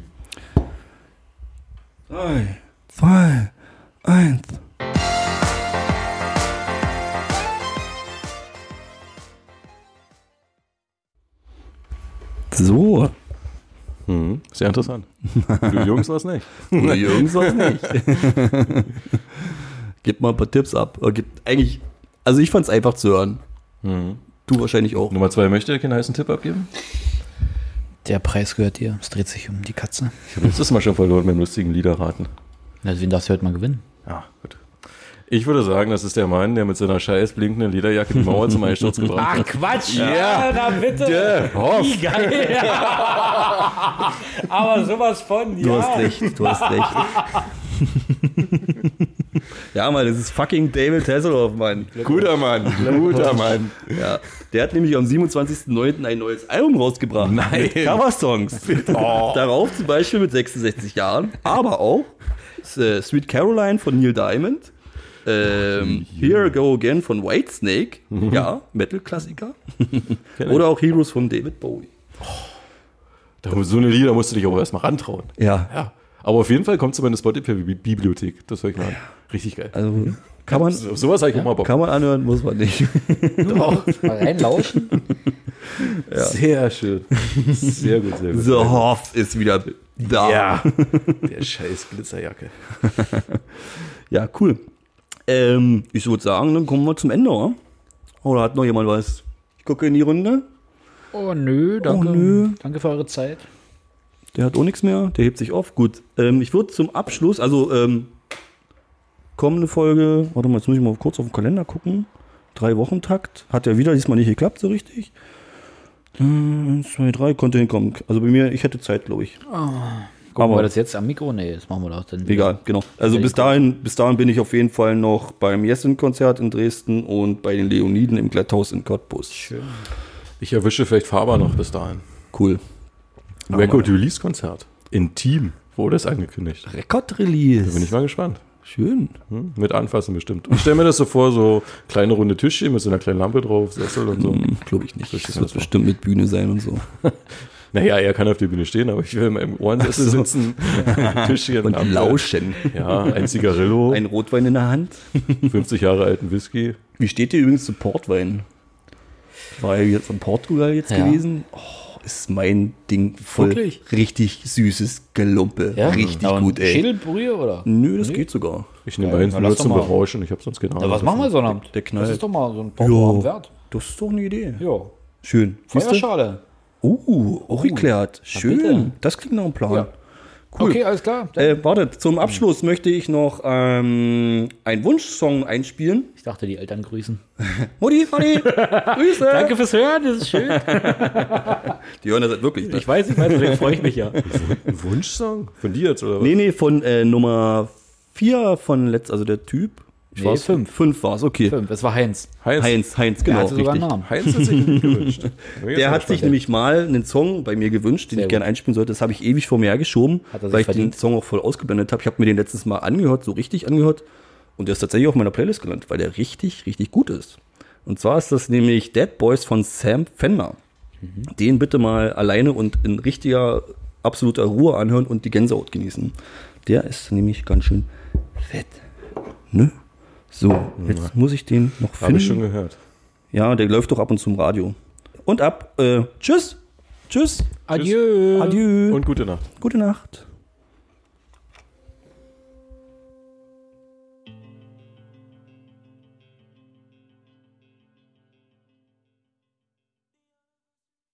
Drei, zwei, eins. So, Hm, sehr interessant. Du Jungs was nicht. Na, Jungs was nicht. Gib mal ein paar Tipps ab. Oder gibt eigentlich, also ich fand es einfach zu hören. Hm. Du wahrscheinlich auch. Nummer zwei möchte keinen heißen Tipp abgeben. Der Preis gehört dir. Es dreht sich um die Katze. Ich habe letztes Mal schon verloren mit dem lustigen Liederraten. Also, wen darfst du heute mal gewinnen? Ja, gut. Ich würde sagen, das ist der Mann, der mit seiner scheiß blinkenden Lederjacke die Mauer zum Einsturz gebracht hat. Quatsch! Ja. na bitte! Hoff. Wie geil! Aber sowas von, Du hast recht, du hast recht. ja, Mann, das ist fucking David Hasselhoff, Mann. Guter Mann, guter Mann. Ja, der hat nämlich am 27.09. ein neues Album rausgebracht. Nein. Mit Coversongs. Oh. Darauf zum Beispiel mit 66 Jahren, aber auch äh, Sweet Caroline von Neil Diamond. Ähm, Here I Go Again von Whitesnake, ja, Metal-Klassiker. Oder auch Heroes von David Bowie. Da, so eine Lieder musst du dich aber erstmal rantrauen. Ja, Ja. Aber auf jeden Fall kommt zu meiner Spotify-Bibliothek. Das höre ich mal an. Richtig geil. Also kann man, So- Sowas habe ich auch mal Bock. kann man anhören, muss man nicht. Doch, mal reinlauschen. Sehr schön. Sehr gut, sehr gut. The Hoff ist wieder da. Ja. Der scheiß Glitzerjacke. Ja, cool. Ähm, ich würde sagen, dann kommen wir zum Ende, oder? Oder hat noch jemand was? Ich gucke in die Runde. Oh nö, danke. Oh, nö. Danke für eure Zeit. Der hat auch nichts mehr. Der hebt sich auf. Gut. Ähm, ich würde zum Abschluss, also ähm, kommende Folge, warte mal, jetzt muss ich mal kurz auf den Kalender gucken. Drei Wochen Takt. Hat ja wieder diesmal nicht geklappt, so richtig. Eins, zwei, drei, konnte hinkommen. Also bei mir, ich hätte Zeit, glaube ich. Gucken Aber- wir das jetzt am Mikro? Nee, das machen wir doch dann. wieder. Egal, genau. Also bis dahin, bis dahin bin ich auf jeden Fall noch beim Jessen-Konzert in Dresden und bei den Leoniden im Glatthaus in Cottbus. Schön. Ich erwische vielleicht Faber noch bis dahin. Cool. Record Release Konzert. Intim wurde es angekündigt. Rekordrelease. Da bin ich mal gespannt. Schön. Hm? Mit anfassen bestimmt. Ich stelle mir das so vor, so kleine runde Tischchen mit so einer kleinen Lampe drauf, Sessel und so. Hm, Glaube ich nicht. Richtig Das wird bestimmt mit Bühne sein und so. Naja, er kann auf der Bühne stehen, aber ich will in meinem Ohrensessel sitzen, Tischchen, Und Lampe. lauschen. Ja, ein Zigarillo, Ein Rotwein in der Hand. 50 Jahre alten Whisky. Wie steht dir übrigens zu Portwein? War ja jetzt in Portugal jetzt Ja. gewesen. Oh, ist mein Ding voll. Wirklich? Richtig süßes Gelumpe. Ja? Richtig Aber gut, ey. Schädelbrühe oder? Nö, das geht sogar. Ich nehme eins nur zum. Berauschen, ich habe sonst keine Ahnung. was machen wir so einen Abend? Der knallt. Das ist doch mal so ein Porto wert. Das ist doch eine Idee. Ja. Schön. Feuerschale. Uh, auch geklärt. bitte. Schön. Das klingt nach einem Plan. Ja. Cool. Okay, alles klar. Äh, warte, zum Abschluss möchte ich noch ähm, einen Wunschsong einspielen. Ich dachte, die Eltern grüßen. Mutti, Mutti, Grüße. Danke fürs Hören, das ist schön. Die hören das halt wirklich. Ne? Ich weiß, ich weiß, deswegen freue ich mich ja. Ein Wunschsong? Von dir jetzt, oder was? Nee, nee, von äh, Nummer 4 von letzt, also der Typ. Ich Nee, war's, fünf. Fünf war es, okay. Fünf, das war Heinz. Heinz. Heinz, Heinz, Der genau, hatte sogar einen richtig. Namen. Heinz hat sich gewünscht. Der hat sich nämlich mal einen Song bei mir gewünscht, den Sehr ich gerne einspielen sollte. Das habe ich ewig vor mir hergeschoben, er weil ich verdient? den Song auch voll ausgeblendet habe. Ich habe mir den letztes Mal angehört, so richtig angehört. Und der ist tatsächlich auf meiner Playlist gelandet, weil der richtig, richtig gut ist. Und zwar ist das nämlich Dead Boys von Sam Fender. Mhm. Den bitte mal alleine und in richtiger, absoluter Ruhe anhören und die Gänsehaut genießen. Der ist nämlich ganz schön fett. Ne? So, jetzt muss ich den noch finden. Habe ich schon gehört. Ja, der läuft doch ab und zu im Radio. Und ab. Äh, tschüss. Tschüss. Adieu. Adieu. Und gute Nacht. Gute Nacht.